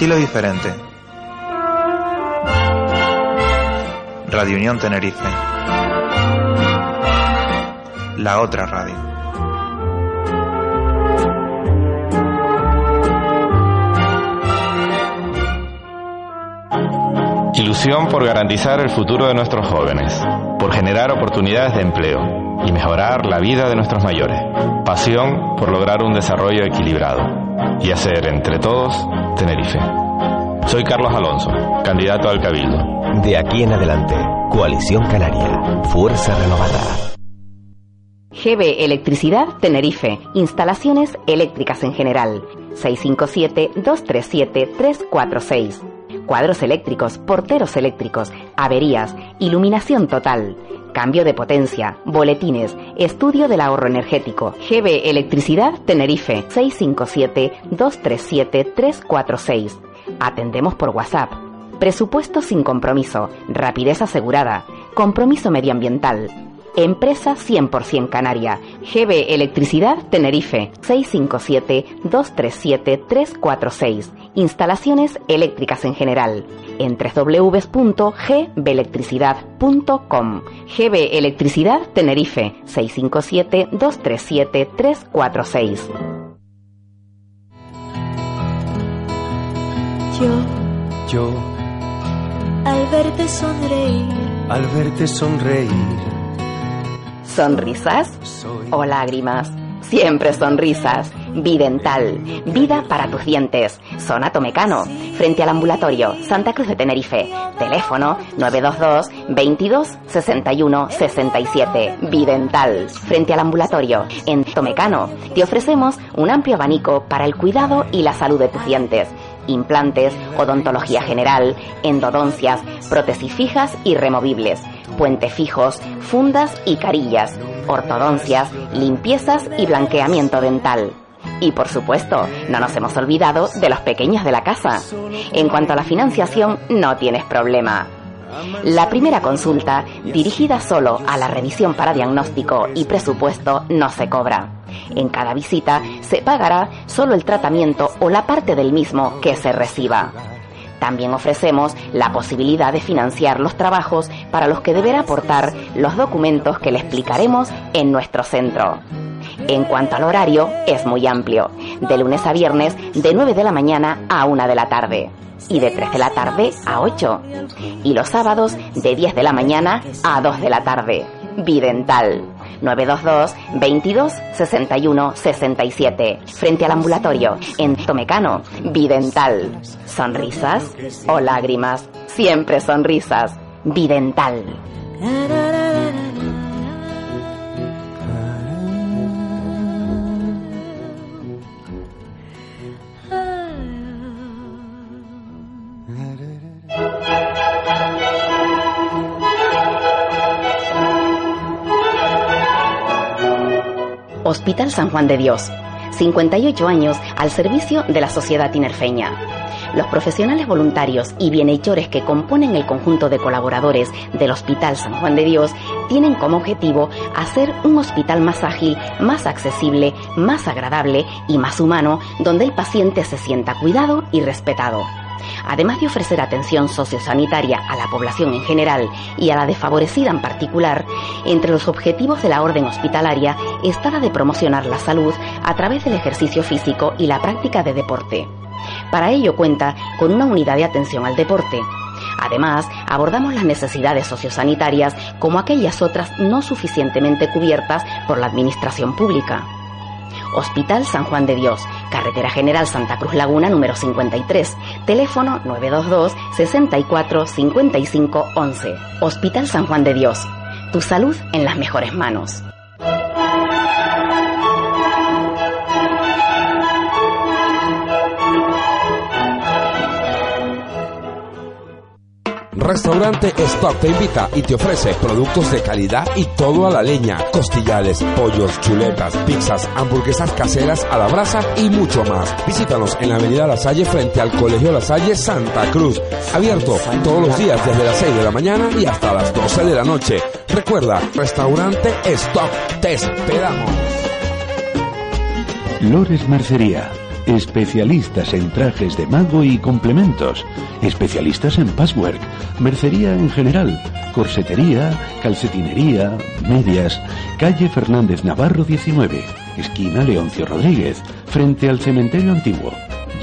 estilo diferente. Radio Unión Tenerife. La otra radio. Ilusión por garantizar el futuro de nuestros jóvenes, por generar oportunidades de empleo y mejorar la vida de nuestros mayores. Pasión por lograr un desarrollo equilibrado y hacer entre todos Tenerife. Soy Carlos Alonso, candidato al Cabildo. De aquí en adelante, Coalición Canaria, Fuerza Renovada. GB Electricidad Tenerife. Instalaciones eléctricas en general. 657-237-346. Cuadros eléctricos, porteros eléctricos, averías, iluminación total. Cambio de potencia, boletines, estudio del ahorro energético. GB Electricidad Tenerife 657-237-346. Atendemos por WhatsApp. Presupuesto sin compromiso, rapidez asegurada, compromiso medioambiental. Empresa 100% canaria. GB Electricidad Tenerife 657-237-346. Instalaciones eléctricas en general. En www.gbelectricidad.com. GB Electricidad Tenerife 657-237-346. Yo, Yo, al verte sonreír, al verte sonreír, ¿Sonrisas o lágrimas? Siempre sonrisas. Vidental. Vida para tus dientes. Zona Tomecano. Frente al ambulatorio. Santa Cruz de Tenerife. Teléfono 922 22 61 67. Vidental. Frente al ambulatorio. En Tomecano. Te ofrecemos un amplio abanico para el cuidado y la salud de tus dientes. Implantes, odontología general, endodoncias, prótesis fijas y removibles, puente fijos, fundas y carillas, ortodoncias, limpiezas y blanqueamiento dental. Y por supuesto, no nos hemos olvidado de los pequeños de la casa. En cuanto a la financiación, no tienes problema. La primera consulta, dirigida solo a la revisión para diagnóstico y presupuesto, no se cobra. En cada visita se pagará solo el tratamiento o la parte del mismo que se reciba. También ofrecemos la posibilidad de financiar los trabajos para los que deberá aportar los documentos que le explicaremos en nuestro centro. En cuanto al horario, es muy amplio, de lunes a viernes de 9 de la mañana a 1 de la tarde y de 3 de la tarde a 8 y los sábados de 10 de la mañana a 2 de la tarde. Bidental 922 22 61 67 frente al ambulatorio en Tomecano. Bidental. Sonrisas o lágrimas, siempre sonrisas. Bidental. Hospital San Juan de Dios. 58 años al servicio de la sociedad tinerfeña. Los profesionales voluntarios y bienhechores que componen el conjunto de colaboradores del Hospital San Juan de Dios tienen como objetivo hacer un hospital más ágil, más accesible, más agradable y más humano, donde el paciente se sienta cuidado y respetado. Además de ofrecer atención sociosanitaria a la población en general y a la desfavorecida en particular, entre los objetivos de la orden hospitalaria está la de promocionar la salud a través del ejercicio físico y la práctica de deporte. Para ello cuenta con una unidad de atención al deporte. Además, abordamos las necesidades sociosanitarias como aquellas otras no suficientemente cubiertas por la Administración Pública. Hospital San Juan de Dios, Carretera General Santa Cruz Laguna número 53, teléfono 922 64 55 11. Hospital San Juan de Dios, tu salud en las mejores manos. Restaurante Stock te invita y te ofrece productos de calidad y todo a la leña, costillares, pollos, chuletas, pizzas, hamburguesas caseras a la brasa y mucho más. Visítanos en la Avenida La Salle frente al Colegio La Salle Santa Cruz. Abierto todos los días desde las 6 de la mañana y hasta las 12 de la noche. Recuerda, Restaurante Stock te esperamos. Lores Mercería. Especialistas en trajes de mago y complementos. Especialistas en passwork. Mercería en general. Corsetería, calcetinería, medias. Calle Fernández Navarro 19. Esquina Leoncio Rodríguez. Frente al cementerio antiguo.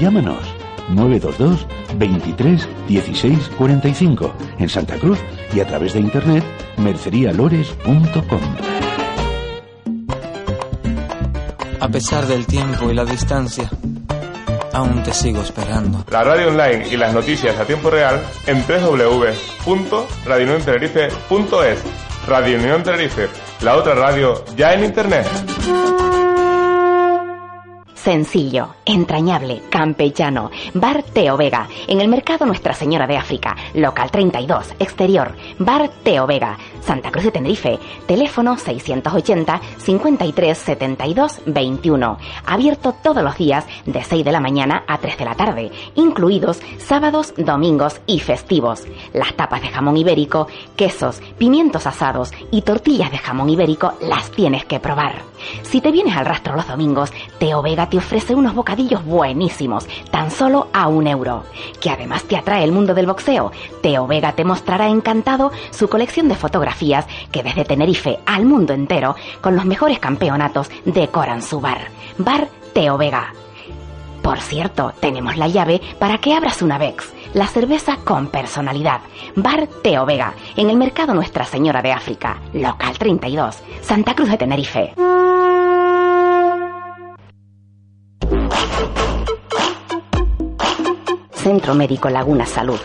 Llámanos 922 23 16 45 en Santa Cruz y a través de internet mercerialores.com. A pesar del tiempo y la distancia, aún te sigo esperando. La radio online y las noticias a tiempo real en www.radiouniontenerife.es. Radio Unión Tenerife, la otra radio ya en internet. Sencillo, entrañable, campechano. Bar Teo Vega, en el mercado Nuestra Señora de África, local 32, exterior. Bar Teo Vega, Santa Cruz de Tenerife, teléfono 680 53 72 21. Abierto todos los días de 6 de la mañana a 3 de la tarde, incluidos sábados, domingos y festivos. Las tapas de jamón ibérico, quesos, pimientos asados y tortillas de jamón ibérico las tienes que probar. Si te vienes al rastro los domingos, Teo Vega te ofrece unos bocadillos buenísimos, tan solo a un euro. Que además te atrae el mundo del boxeo, Teo Vega te mostrará encantado su colección de fotografías que desde Tenerife al mundo entero, con los mejores campeonatos, decoran su bar. Bar Teo Vega. Por cierto, tenemos la llave para que abras una Vex, la cerveza con personalidad. Bar Teo Vega, en el mercado Nuestra Señora de África, local 32, Santa Cruz de Tenerife. Centro Médico Laguna Salud,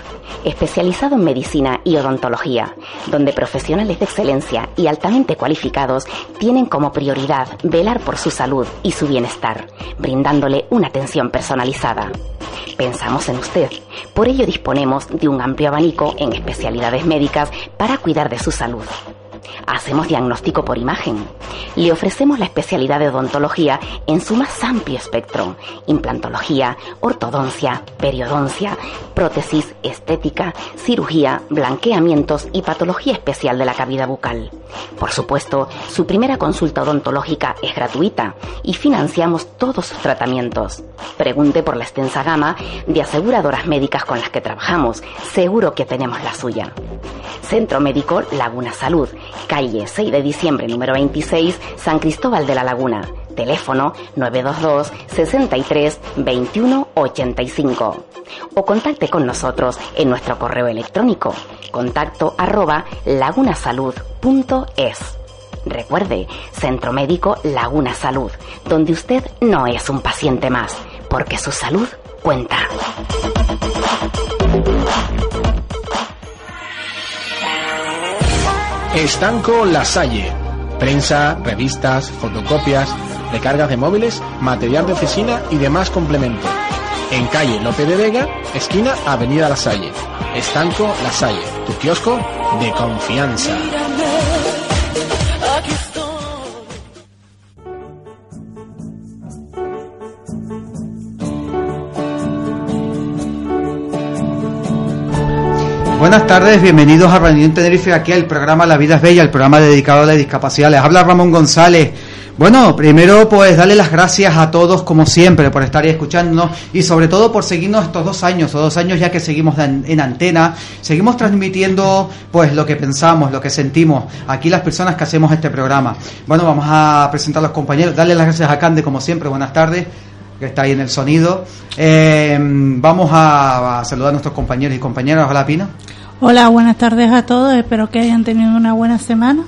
especializado en medicina y odontología, donde profesionales de excelencia y altamente cualificados tienen como prioridad velar por su salud y su bienestar, brindándole una atención personalizada. Pensamos en usted, por ello disponemos de un amplio abanico en especialidades médicas para cuidar de su salud. Hacemos diagnóstico por imagen. Le ofrecemos la especialidad de odontología en su más amplio espectro. Implantología, ortodoncia, periodoncia, prótesis, estética, cirugía, blanqueamientos y patología especial de la cavidad bucal. Por supuesto, su primera consulta odontológica es gratuita y financiamos todos sus tratamientos. Pregunte por la extensa gama de aseguradoras médicas con las que trabajamos. Seguro que tenemos la suya. Centro Médico Laguna Salud, calle 6 de diciembre número 26, San Cristóbal de la Laguna. Teléfono 922 63 21 85. O contacte con nosotros en nuestro correo electrónico contacto arroba lagunasalud.es. Recuerde, Centro Médico Laguna Salud, donde usted no es un paciente más, porque su salud cuenta. Estanco La Salle. Prensa, revistas, fotocopias, recargas de móviles, material de oficina y demás complementos. En calle Lope de Vega, esquina Avenida La Salle. Estanco La Salle, tu kiosco de confianza. Buenas tardes, bienvenidos a Radio Tenerife, aquí al programa La Vida es Bella, el programa dedicado a la discapacidad. Les habla Ramón González. Bueno, primero pues darle las gracias a todos como siempre por estar ahí escuchándonos y sobre todo por seguirnos estos dos años, o dos años ya que seguimos en, en antena, seguimos transmitiendo pues lo que pensamos, lo que sentimos, aquí las personas que hacemos este programa. Bueno, vamos a presentar a los compañeros, darle las gracias a Cande como siempre, buenas tardes que está ahí en el sonido. Eh, vamos a, a saludar a nuestros compañeros y compañeras. Hola, Pina. Hola, buenas tardes a todos. Espero que hayan tenido una buena semana.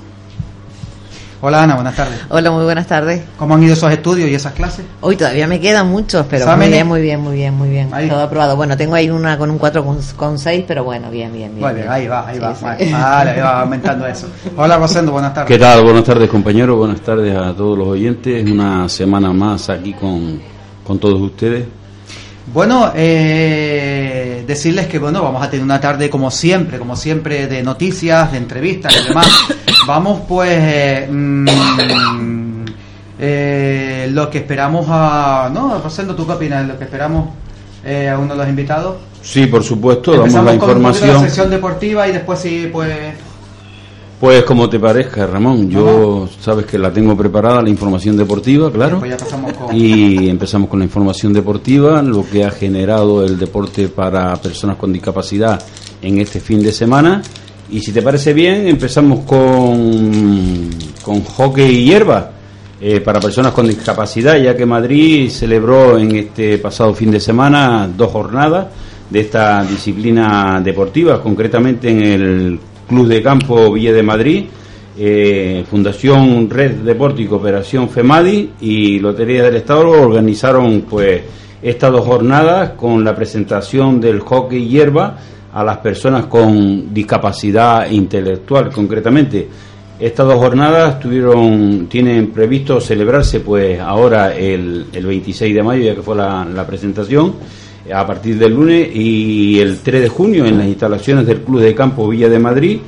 Hola, Ana, buenas tardes. Hola, muy buenas tardes. ¿Cómo han ido esos estudios y esas clases? Hoy todavía me quedan muchos, pero muy bien, muy bien, muy bien, muy bien. Ahí. Todo aprobado. Bueno, tengo ahí una con un 4,6, pero bueno, bien, bien, bien. Muy bien, ahí va, ahí va. Sí, vale, sí. vale, ahí va aumentando eso. Hola, Rosendo, buenas tardes. ¿Qué tal? Buenas tardes, compañeros. Buenas tardes a todos los oyentes. Una semana más aquí con, con todos ustedes. Bueno, eh, decirles que bueno, vamos a tener una tarde como siempre, como siempre, de noticias, de entrevistas y demás. vamos pues eh, mmm, eh, lo que esperamos a... No, Rosendo, ¿tú qué opinas? Lo que esperamos eh, a uno de los invitados. Sí, por supuesto, Empezamos damos la con información. la sección deportiva y después sí, pues... Pues como te parezca, Ramón, yo sabes que la tengo preparada la información deportiva, claro. Pues y empezamos con la información deportiva, lo que ha generado el deporte para personas con discapacidad en este fin de semana. Y si te parece bien, empezamos con, con hockey y hierba eh, para personas con discapacidad, ya que Madrid celebró en este pasado fin de semana dos jornadas de esta disciplina deportiva, concretamente en el Club de Campo Villa de Madrid, eh, Fundación Red Deporte y Cooperación FEMADI y Lotería del Estado organizaron pues estas dos jornadas con la presentación del hockey hierba a las personas con discapacidad intelectual concretamente. Estas dos jornadas tuvieron, tienen previsto celebrarse pues ahora el, el 26 de mayo, ya que fue la, la presentación, a partir del lunes y el 3 de junio en las instalaciones del Club de Campo Villa de Madrid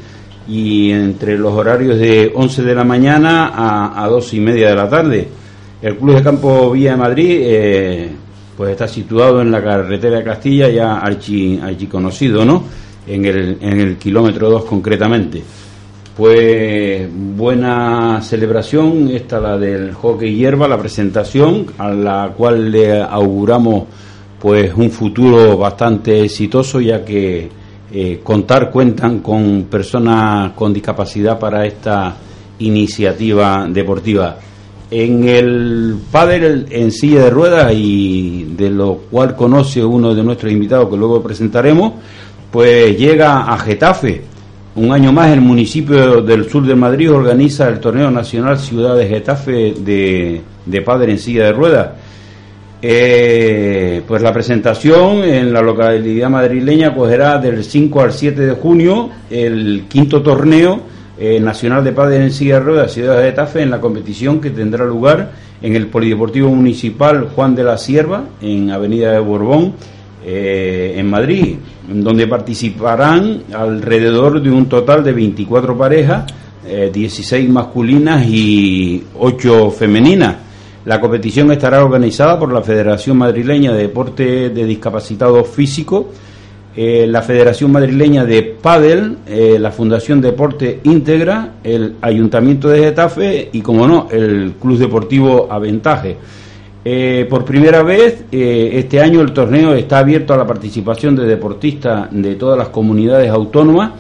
y entre los horarios de 11 de la mañana a, a 2 y media de la tarde. El Club de Campo Villa de Madrid eh, pues está situado en la carretera de Castilla, ya archi, archi conocido, ¿no? En el, en el kilómetro 2 concretamente. Pues buena celebración, esta la del hockey hierba, la presentación, a la cual le auguramos pues un futuro bastante exitoso ya que eh, contar cuentan con personas con discapacidad para esta iniciativa deportiva. En el pádel en silla de ruedas y de lo cual conoce uno de nuestros invitados que luego presentaremos, pues llega a Getafe. Un año más el municipio del sur de Madrid organiza el torneo nacional Ciudad de Getafe de, de pádel en silla de ruedas eh, pues la presentación en la localidad madrileña cogerá del 5 al 7 de junio el quinto torneo eh, nacional de padres en silla de ruedas Ciudad de Getafe en la competición que tendrá lugar en el Polideportivo Municipal Juan de la Sierva en Avenida de Borbón eh, en Madrid, donde participarán alrededor de un total de 24 parejas, 16 masculinas y 8 femeninas. La competición estará organizada por la Federación Madrileña de Deporte de Discapacitados Físicos, eh, la Federación Madrileña de Padel, eh, la Fundación Deporte Íntegra, el Ayuntamiento de Getafe y, como no, el Club Deportivo Aventaje. Eh, por primera vez, este año el torneo está abierto a la participación de deportistas de todas las comunidades autónomas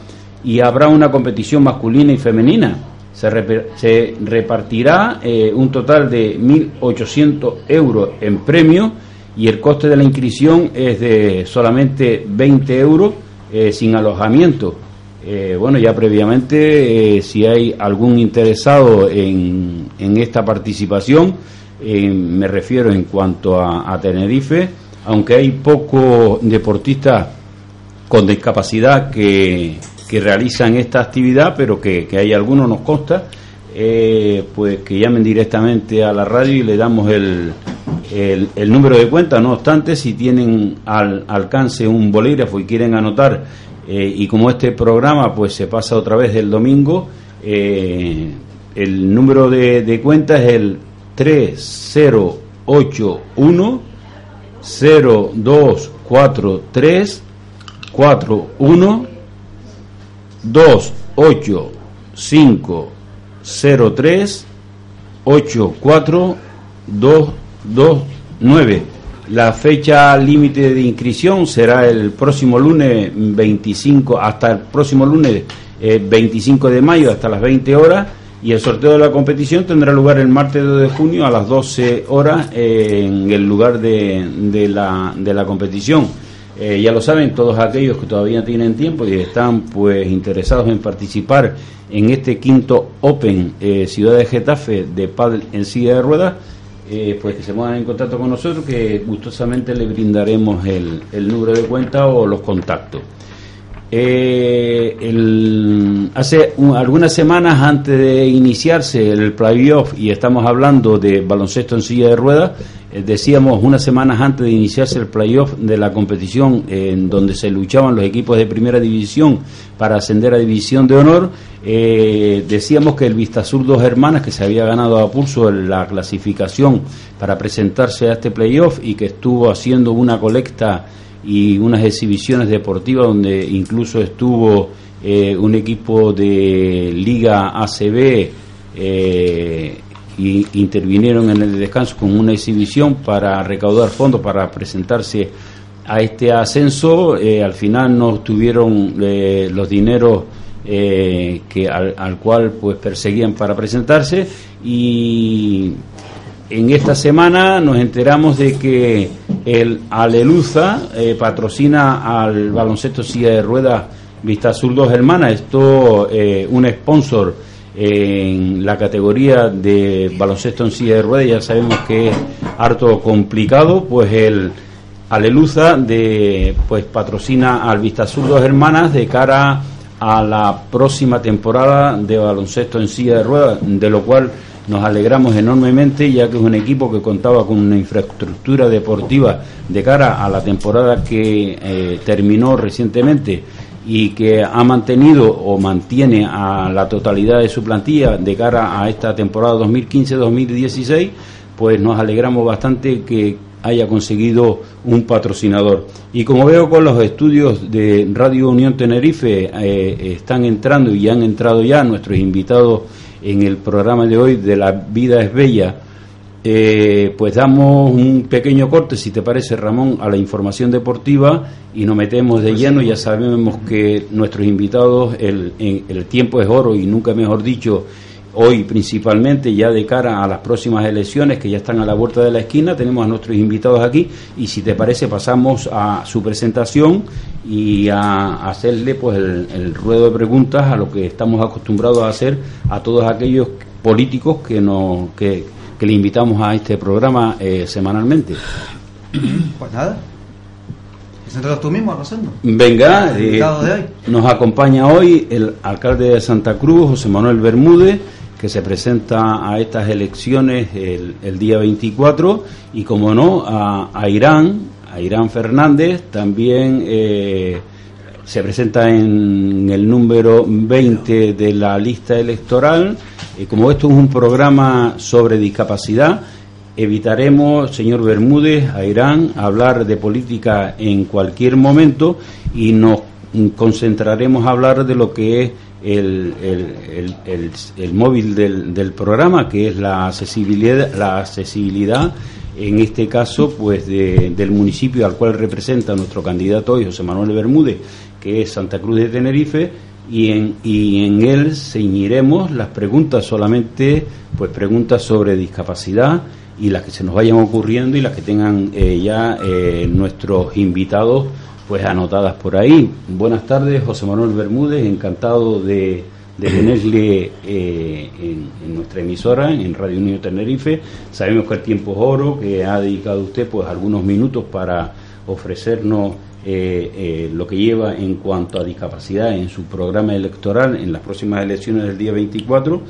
y habrá una competición masculina y femenina se, repartirá eh, un total de 1.800 euros en premio y el coste de la inscripción es de solamente 20 euros eh, sin alojamiento. Eh, bueno, ya previamente, si hay algún interesado en, en esta participación, me refiero en cuanto a, Tenerife, aunque hay pocos deportistas con discapacidad que, que realizan esta actividad, pero que, hay algunos, nos consta, eh, pues que llamen directamente a la radio y le damos el, el, número de cuenta. No obstante, si tienen al alcance un bolígrafo y quieren anotar, eh, y como este programa pues se pasa otra vez el domingo, eh, el número de, de cuenta es el 3081 0243 41 2 8 5 0 3 8 4 2 2 9 la fecha límite de inscripción será el próximo lunes 25 hasta el próximo lunes 25 eh, de mayo hasta las 20 horas y el sorteo de la competición tendrá lugar el martes 2 de junio a las 12 horas en el lugar de, de, la, de la competición. Eh, ya lo saben todos aquellos que todavía tienen tiempo y están pues interesados en participar en este quinto Open eh, Ciudad de Getafe de Padel en silla de ruedas, eh, pues que se pongan en contacto con nosotros que gustosamente le brindaremos el, el número de cuenta o los contactos. El, hace algunas semanas antes de iniciarse el playoff y estamos hablando de baloncesto en silla de ruedas, eh, decíamos unas semanas antes de iniciarse el playoff de la competición en donde se luchaban los equipos de primera división para ascender a división de honor, eh, decíamos que el Vistasur Dos Hermanas, que se había ganado a pulso la clasificación para presentarse a este playoff y que estuvo haciendo una colecta y unas exhibiciones deportivas donde incluso estuvo eh, un equipo de Liga ACB eh, y intervinieron en el descanso con una exhibición para recaudar fondos para presentarse a este ascenso. Eh, al final no tuvieron los dineros que al, cual pues perseguían para presentarse y en esta semana nos enteramos de que el Aleluza patrocina al baloncesto silla de ruedas Vista Azul Dos Hermanas, esto eh, un sponsor en la categoría de baloncesto en silla de ruedas, ya sabemos que es harto complicado, pues el Aleluza de pues patrocina al Vista Azul Dos Hermanas de cara a la próxima temporada de baloncesto en silla de ruedas, de lo cual nos alegramos enormemente ya que es un equipo que contaba con una infraestructura deportiva de cara a la temporada que eh, terminó recientemente y que ha mantenido o mantiene a la totalidad de su plantilla de cara a esta temporada 2015-2016, pues nos alegramos bastante que haya conseguido un patrocinador. Y como veo con los estudios de Radio Unión Tenerife eh, están entrando y han entrado ya nuestros invitados en el programa de hoy de La Vida es Bella, eh, pues damos un pequeño corte, si te parece, Ramón, a la información deportiva y nos metemos de pues lleno. Ya sabemos que nuestros invitados, el, el tiempo es oro y nunca mejor dicho, hoy principalmente, ya de cara a las próximas elecciones que ya están a la vuelta de la esquina, tenemos a nuestros invitados aquí y si te parece pasamos a su presentación y a hacerle pues el, el ruedo de preguntas a lo que estamos acostumbrados a hacer a todos aquellos políticos que, nos, que, que le invitamos a este programa eh, semanalmente. Pues nada. Preséntate tú mismo, Rosendo. Venga, eh, nos acompaña hoy el alcalde de Santa Cruz, José Manuel Bermúdez, que se presenta a estas elecciones el, día 24, y como no, a, Irán, a Irán Fernández, también eh, se presenta en el número 20 de la lista electoral como esto es un programa sobre discapacidad, evitaremos, señor Bermúdez, a Irán, hablar de política en cualquier momento y nos concentraremos a hablar de lo que es el, el, móvil del, del, programa, que es la accesibilidad, la accesibilidad en este caso, pues del municipio al cual representa nuestro candidato hoy, José Manuel Bermúdez, que es Santa Cruz de Tenerife, y en, y en él ceñiremos las preguntas solamente, pues preguntas sobre discapacidad y las que se nos vayan ocurriendo y las que tengan eh, ya eh, nuestros invitados pues anotadas por ahí. Buenas tardes, José Manuel Bermúdez, encantado de, de tenerle eh, en, en, nuestra emisora, en Radio Unión Tenerife. Sabemos que el tiempo es oro, que ha dedicado usted pues algunos minutos para ofrecernos eh, eh, lo que lleva en cuanto a discapacidad en su programa electoral en las próximas elecciones del día 24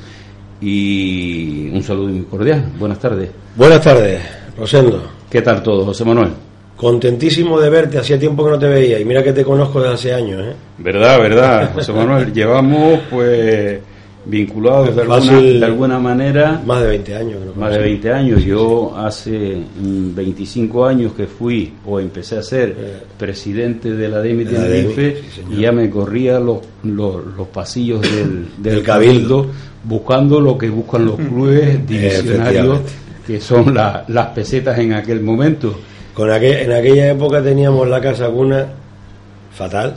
y un saludo muy cordial. Buenas tardes. Buenas tardes, Rosendo. ¿Qué tal todo, José Manuel? Contentísimo de verte, hacía tiempo que no te veía y mira que te conozco desde hace años. ¿eh? Verdad, verdad, José Manuel. Llevamos pues vinculados de alguna, de alguna, manera. Más de 20 años. más de 20 años. Yo hace 25 años que fui o empecé a ser eh. presidente de la DEMI Tenerife y ya me corría los, los, pasillos del, del cabildo buscando lo que buscan los clubes divisionarios que son las pesetas en aquel momento. Con aquel, en aquella época teníamos la casa cuna fatal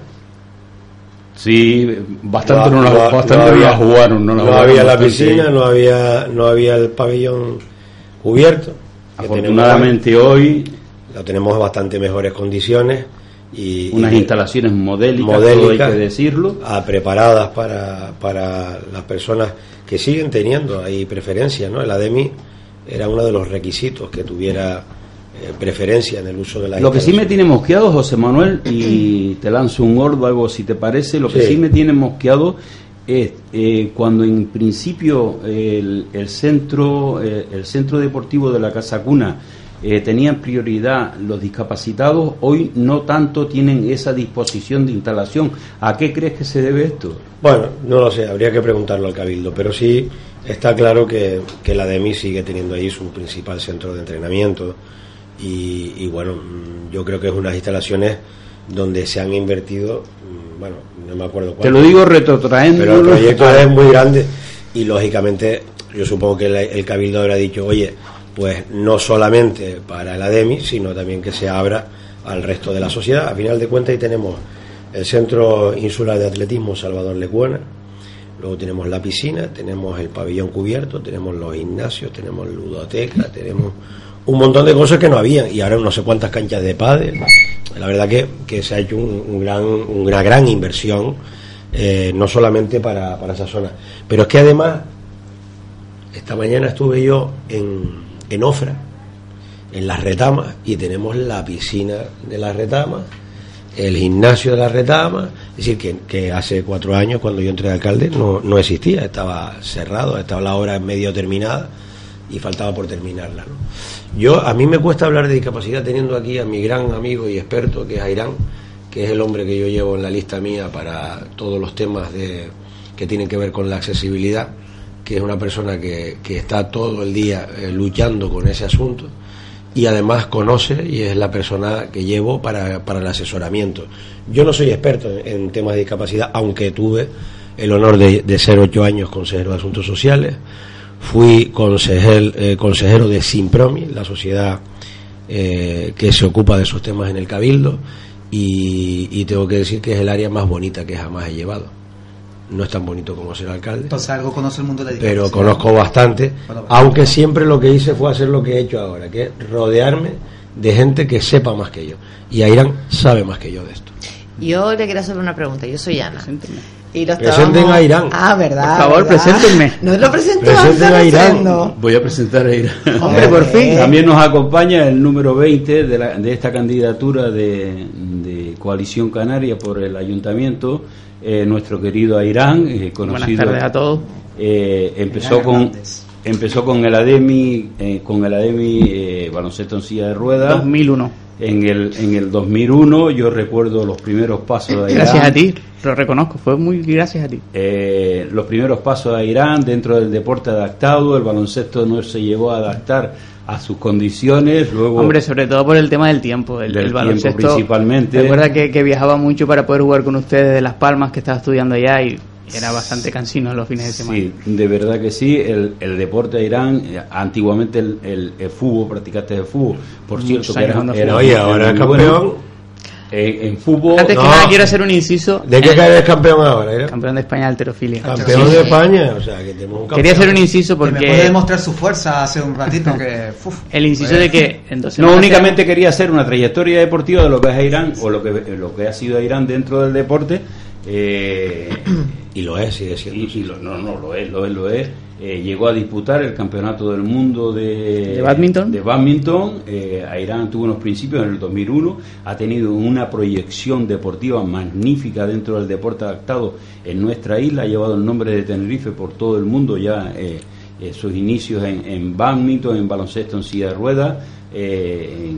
Sí, bastante no, había, jugaron. No, había la piscina, no había, no había el pabellón cubierto. Afortunadamente hoy lo tenemos en bastante mejores condiciones y unas instalaciones modélicas, hay que decirlo, preparadas para, para las personas que siguen teniendo ahí preferencia, ¿no? El ADEMI era uno de los requisitos que tuviera eh, preferencia en el uso de la Lo que sí me tiene mosqueado, José Manuel, y te lanzo un gordo, algo si te parece, lo que sí, me tiene mosqueado es eh, cuando en principio el, centro eh, el centro deportivo de la Casa Cuna tenían prioridad los discapacitados, hoy no tanto tienen esa disposición de instalación. ¿A qué crees que se debe esto? Bueno, no lo sé, habría que preguntarlo al Cabildo, pero sí está claro que, que la DEMI sigue teniendo ahí su principal centro de entrenamiento y, bueno, yo creo que es unas instalaciones donde se han invertido, mm, bueno, no me acuerdo cuánto. Te lo digo retrotraendo. Pero el proyecto es muy grande y lógicamente yo supongo que el, Cabildo habrá dicho, oye, pues no solamente para el ADEMI, sino también que se abra al resto de la sociedad. A final de cuentas ahí tenemos el Centro Insular de Atletismo Salvador Lecuona, luego tenemos la piscina, tenemos el pabellón cubierto, tenemos los gimnasios, tenemos ludoteca, tenemos un montón de cosas que no había y ahora no sé cuántas canchas de pádel. La verdad que, que se ha hecho un, gran, una gran inversión, eh, no solamente para, para esa zona, pero es que además esta mañana estuve yo en, en Ofra, en las retamas, y tenemos la piscina de las retamas, el gimnasio de las retamas, es decir, que, que hace cuatro años, cuando yo entré de alcalde, no, no existía, estaba cerrado, estaba la obra medio terminada y faltaba por terminarla. Yo, a mí me cuesta hablar de discapacidad teniendo aquí a mi gran amigo y experto, que es Airán, que es el hombre que yo llevo en la lista mía para todos los temas de, que tienen que ver con la accesibilidad que es una persona que, que está todo el día eh, luchando con ese asunto y además conoce y es la persona que llevo para, para el asesoramiento. Yo no soy experto en, temas de discapacidad, aunque tuve el honor de, ser ocho años consejero de Asuntos Sociales. Fui consejero, eh, consejero de Simpromi, la sociedad eh, que se ocupa de esos temas en el Cabildo, y, y tengo que decir que es el área más bonita que jamás he llevado no es tan bonito como ser alcalde. Entonces algo conoce el mundo de la Pero conozco bastante, aunque siempre lo que hice fue hacer lo que he hecho ahora, que es rodearme de gente que sepa más que yo. Y Airán sabe más que yo de esto. Yo le quiero hacer una pregunta, yo soy Ana. Y Presenten a Irán. Ah, ¿verdad? Por favor, preséntenme. No lo presento Presenten a Irán. Voy a presentar a Irán. Hombre, por fin. También nos acompaña el número 20 de, la, de esta candidatura de, de Coalición Canaria por el Ayuntamiento, eh, nuestro querido Airán, eh, conocido. Buenas tardes a todos. Eh, empezó con empezó con el Ademi eh, con el Ademi baloncesto en silla de ruedas 2001 en el en el 2001 yo recuerdo los primeros pasos de Irán gracias a ti lo reconozco fue muy gracias a ti los primeros pasos de Irán dentro del deporte adaptado el baloncesto no se llegó a adaptar a sus condiciones. Luego, Hombre, sobre todo por el tema del tiempo, el, del baloncesto. principalmente. Recuerda que, que, viajaba mucho para poder jugar con ustedes de Las Palmas, que estaba estudiando allá y era bastante cansino los fines de semana. Sí, de verdad que sí. El, el deporte de Irán, eh, antiguamente el, el, fútbol, practicaste el fútbol. Por cierto, que era, era, Oye, ahora es campeón. Eh, en fútbol. Antes que nada quiero hacer un inciso. ¿De qué eres campeón ahora? ¿eh? Campeón de España de alterofilia. Campeón de España, o sea, que tenemos un Quería hacer un inciso porque. me puede demostrar su fuerza hace un ratito que. el inciso de que. Entonces, no únicamente quería hacer una trayectoria deportiva de lo que es Irán o lo que, lo que ha sido Irán dentro del deporte. Eh, y lo es, sigue siendo. Y, no, no, lo es, lo es, lo es. Eh, llegó a disputar el campeonato del mundo de, ¿De badminton. De badminton. Eh, Irán tuvo unos principios en el 2001, ha tenido una proyección deportiva magnífica dentro del deporte adaptado en nuestra isla, ha llevado el nombre de Tenerife por todo el mundo ya. Eh, eh sus inicios en, en badminton, en baloncesto en silla de ruedas, eh,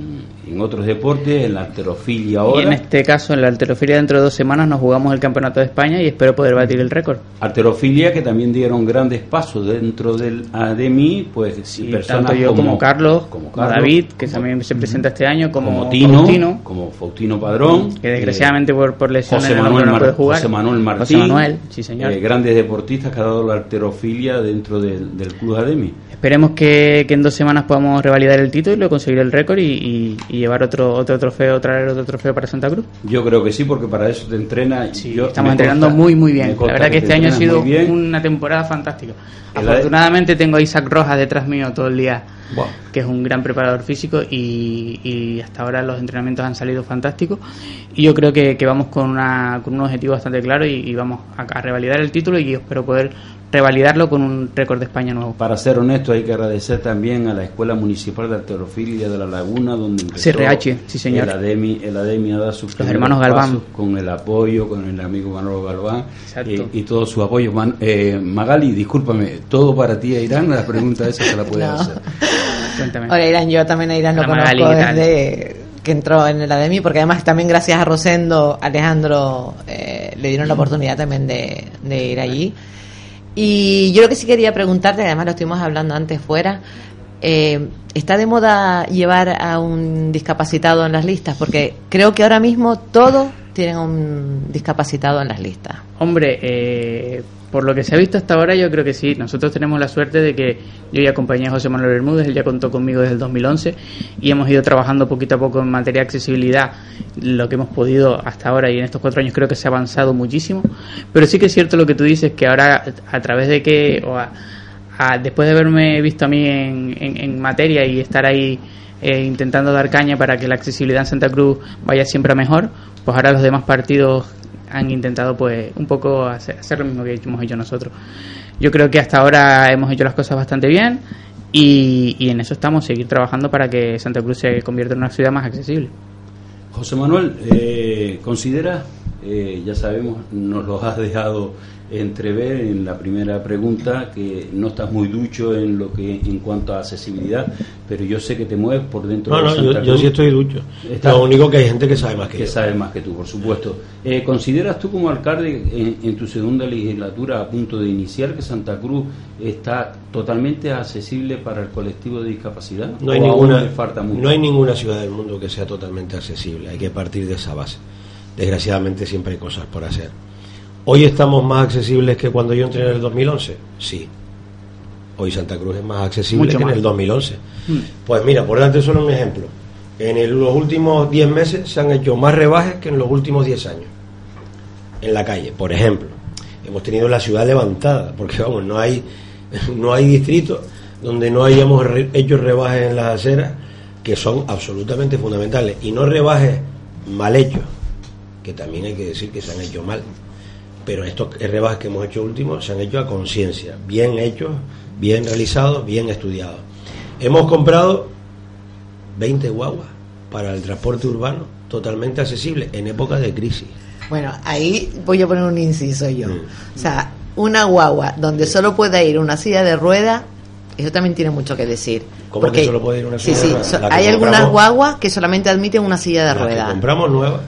en, otros deportes, en la alterofilia ahora. Y en este caso, en la alterofilia, dentro de dos semanas nos jugamos el Campeonato de España y espero poder batir el récord. Alterofilia que también dieron grandes pasos dentro del ADMI, pues sí, personas tanto yo como, Carlos, como, David, que también se presenta este año, como, Tino, Faustino, como Faustino Padrón, que desgraciadamente por, por lesiones José Manuel, no puede jugar. José Manuel Martín, José Manuel, sí señor. Eh, grandes deportistas que ha dado la alterofilia dentro del, del club ADEMI. Esperemos que, que, en dos semanas podamos revalidar el título y lo conseguir el récord y, llevar otro otro trofeo, traer otro trofeo para Santa Cruz? Yo creo que sí, porque para eso te entrena. estamos entrenando muy, muy bien. La verdad que, este año ha sido una temporada fantástica. Afortunadamente tengo a Isaac Rojas detrás mío todo el día, que es un gran preparador físico y, hasta ahora los entrenamientos han salido fantásticos. Y yo creo que, vamos con, una, con un objetivo bastante claro y, vamos a, a, revalidar el título y espero poder revalidarlo con un récord de España nuevo. Para ser honesto, hay que agradecer también a la Escuela Municipal de Arterofilia de la Laguna, donde empezó CRH, sí señor. El ADEMI, el ADEMI a dar sus Los hermanos Galván. Con el apoyo, con el amigo Manolo Galván y, todo su apoyo. eh, Magali, discúlpame, todo para ti, Irán, la pregunta esa se la puede hacer. Cuéntame. Ahora, Irán, yo también a Irán lo conozco desde que entró en el ADEMI, porque además también gracias a Rosendo, Alejandro, eh, le dieron la oportunidad también de, de ir allí. Y yo lo que sí quería preguntarte, además lo estuvimos hablando antes fuera, eh, ¿está de moda llevar a un discapacitado en las listas? Porque creo que ahora mismo todos tienen un discapacitado en las listas. Hombre, eh, por lo que se ha visto hasta ahora, yo creo que sí. Nosotros tenemos la suerte de que yo ya acompañé a José Manuel Bermúdez, él ya contó conmigo desde el 2011 y hemos ido trabajando poquito a poco en materia de accesibilidad, lo que hemos podido hasta ahora y en estos cuatro años creo que se ha avanzado muchísimo. Pero sí que es cierto lo que tú dices, que ahora a través de que, o después de haberme visto a mí en, materia y estar ahí eh, intentando dar caña para que la accesibilidad en Santa Cruz vaya siempre a mejor, pues ahora los demás partidos han intentado pues un poco hacer, lo mismo que hemos hecho nosotros. Yo creo que hasta ahora hemos hecho las cosas bastante bien y, en eso estamos, seguir trabajando para que Santa Cruz se convierta en una ciudad más accesible. José Manuel, eh, ¿considera, eh, ya sabemos, nos lo has dejado entrever en la primera pregunta que no estás muy ducho en lo que en cuanto a accesibilidad, pero yo sé que te mueves por dentro de no, Santa yo, yo, sí estoy ducho. lo único que hay gente que sabe más que, que sabe más que tú, por supuesto. Eh, ¿Consideras tú como alcalde en, tu segunda legislatura a punto de iniciar que Santa Cruz está totalmente accesible para el colectivo de discapacidad? No hay ninguna falta no hay ninguna ciudad del mundo que sea totalmente accesible. Hay que partir de esa base. Desgraciadamente siempre hay cosas por hacer. ¿Hoy estamos más accesibles que cuando yo entré en el 2011? Sí. Hoy Santa Cruz es más accesible que en el 2011. Hmm. Pues mira, por darte solo un ejemplo. En los últimos 10 meses se han hecho más rebajes que en los últimos 10 años. En la calle, por ejemplo. Hemos tenido la ciudad levantada, porque vamos, no hay, no hay distrito donde no hayamos hecho rebajes en las aceras que son absolutamente fundamentales. Y no rebajes mal hechos, que también hay que decir que se han hecho mal pero estos rebajes que hemos hecho últimos se han hecho a conciencia, bien hechos, bien realizados, bien estudiados. Hemos comprado 20 guaguas para el transporte urbano totalmente accesible en época de crisis. Bueno, ahí voy a poner un inciso yo. Mm. O sea, una guagua donde solo pueda ir una silla de rueda, eso también tiene mucho que decir. ¿Cómo que solo puede ir una silla de rueda? Sí, hay algunas guaguas que solamente admiten una silla de rueda. Las que compramos nuevas,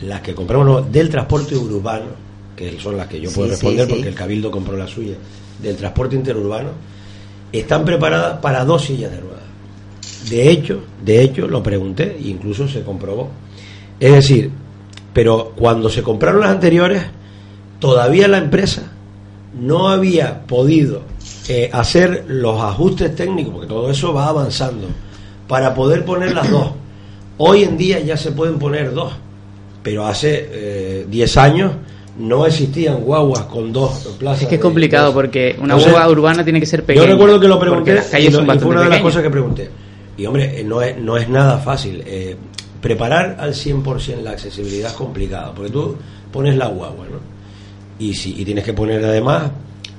las que compramos nuevas del transporte urbano que son las que yo puedo responder porque el Cabildo compró la suya, del transporte interurbano, están preparadas para dos sillas de ruedas. De hecho, de hecho, lo pregunté e incluso se comprobó. Es decir, pero cuando se compraron las anteriores, todavía la empresa no había podido eh, hacer los ajustes técnicos, porque todo eso va avanzando, para poder poner las dos. Hoy en día ya se pueden poner dos, pero hace 10 eh, años no existían guaguas con dos plazas. Es que es complicado porque una guagua urbana tiene que ser pequeña. Yo recuerdo que lo pregunté y, fue una de las cosas que pregunté. Y hombre, eh, no es, no es nada fácil. Eh, preparar al 100% la accesibilidad es complicado porque tú pones la guagua, ¿no? Y, si, y tienes que poner además,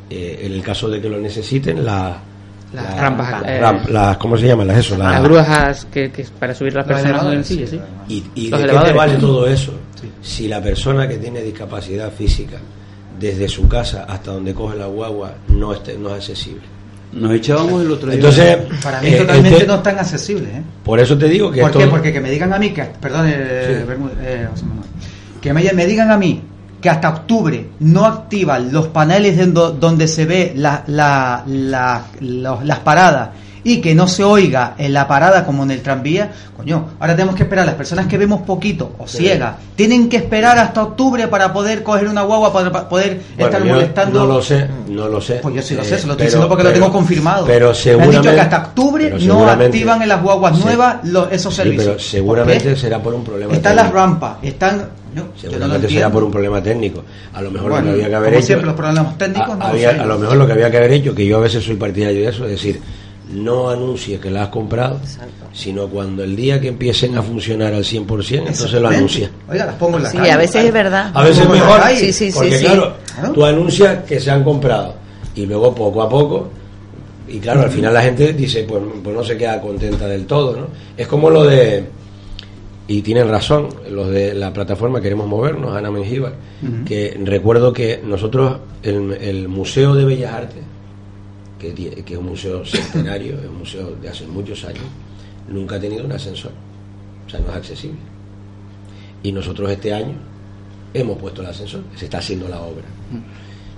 eh, en el caso de que lo necesiten, la, las rampas las cómo se llaman las eso las, las grúas que, que, para subir las personas en sí, sí. y, y de qué te vale todo eso si la persona que tiene discapacidad física, desde su casa hasta donde coge la guagua, no, esté, no es accesible. Nos echábamos el otro día. Entonces, para mí eh, totalmente este no están accesibles. ¿eh? Por eso te digo que. ¿Por qué? Porque que me digan a mí, que, perdón, eh, eh que me, me, digan a mí que hasta octubre no activan los paneles donde se ve la, la, las paradas y que no se oiga en la parada como en el tranvía, coño, ahora tenemos que esperar, las personas que vemos poquito o ciegas, tienen que esperar hasta octubre para poder coger una guagua, para poder estar molestando. No lo sé, no lo sé. Pues yo sí lo sé, se lo estoy diciendo porque lo tengo confirmado. Pero seguramente. han dicho que hasta octubre no activan en las guaguas nuevas los, esos servicios. pero seguramente será por un problema Están las rampas, están. seguramente será por un problema técnico. A lo mejor lo que había que haber hecho. siempre, los problemas técnicos. A, a lo mejor lo que había que haber hecho, que yo a veces soy partidario de eso, es decir no anuncie que la has comprado, sino cuando el día que empiecen a funcionar al 100%, entonces lo anuncia. Oiga, las pongo en la Sí, a veces es verdad. A veces es mejor, sí, sí, porque claro, tú anuncias que se han comprado y luego poco a poco, y claro, al final la gente dice, pues, pues no se queda contenta del todo, ¿no? Es como lo de, y tienen razón, los de la plataforma Queremos Movernos, Ana Mengíbar, que recuerdo que nosotros, el, el Museo de Bellas Artes, que, es un museo centenario, es un museo de hace muchos años, nunca ha tenido un ascensor. O sea, no es accesible. Y nosotros este año hemos puesto el ascensor, se está haciendo la obra.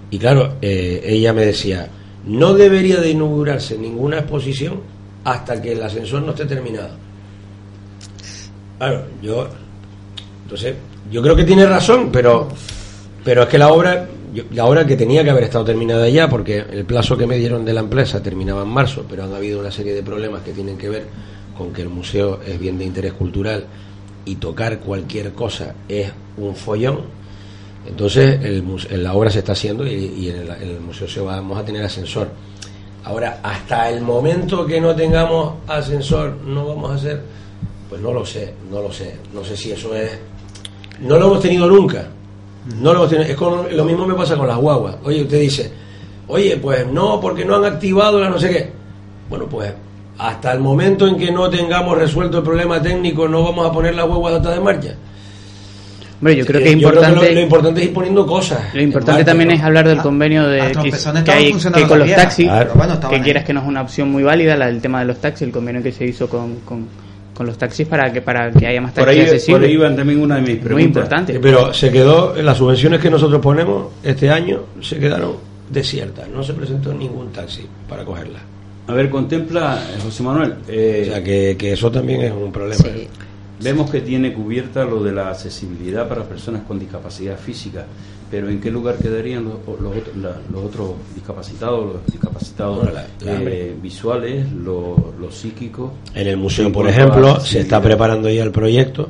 Y claro, eh, ella me decía, no debería de inaugurarse ninguna exposición hasta que el ascensor no esté terminado. Claro, yo. Entonces, yo creo que tiene razón, pero. Pero es que la obra. La obra que tenía que haber estado terminada ya, porque el plazo que me dieron de la empresa terminaba en marzo, pero han habido una serie de problemas que tienen que ver con que el museo es bien de interés cultural y tocar cualquier cosa es un follón. Entonces, el, la obra se está haciendo y, en, el, museo se vamos a tener ascensor. Ahora, hasta el momento que no tengamos ascensor, no vamos a hacer pues no lo sé, no lo sé. No sé si eso es. No lo hemos tenido nunca. No lo. Es como, lo mismo me pasa con las guaguas. Oye, usted dice, oye, pues no, porque no han activado la no sé qué. Bueno, pues hasta el momento en que no tengamos resuelto el problema técnico, no vamos a poner la guagua de marcha. Hombre, yo creo que es importante. lo, importante es ir poniendo cosas. Lo importante también es hablar del convenio de que, hay, que con los taxis, que quieras que no es una opción muy válida, la del tema de los taxis, el convenio que se hizo con con los taxis para que para que haya más taxis accesibles. Por ahí iban también una de mis preguntas. Muy importante. Pero se quedó, las subvenciones que nosotros ponemos este año se quedaron desiertas, no se presentó ningún taxi para cogerla. A ver, contempla, eh, José Manuel. Eh, o sea, que, que, eso también es un problema. ¿eh? Vemos que tiene cubierta lo de la accesibilidad para personas con discapacidad física, pero ¿en qué lugar quedarían los, los, otros discapacitados, los discapacitados eh, visuales, los, psíquicos? En el museo, por ejemplo, se está preparando ya el proyecto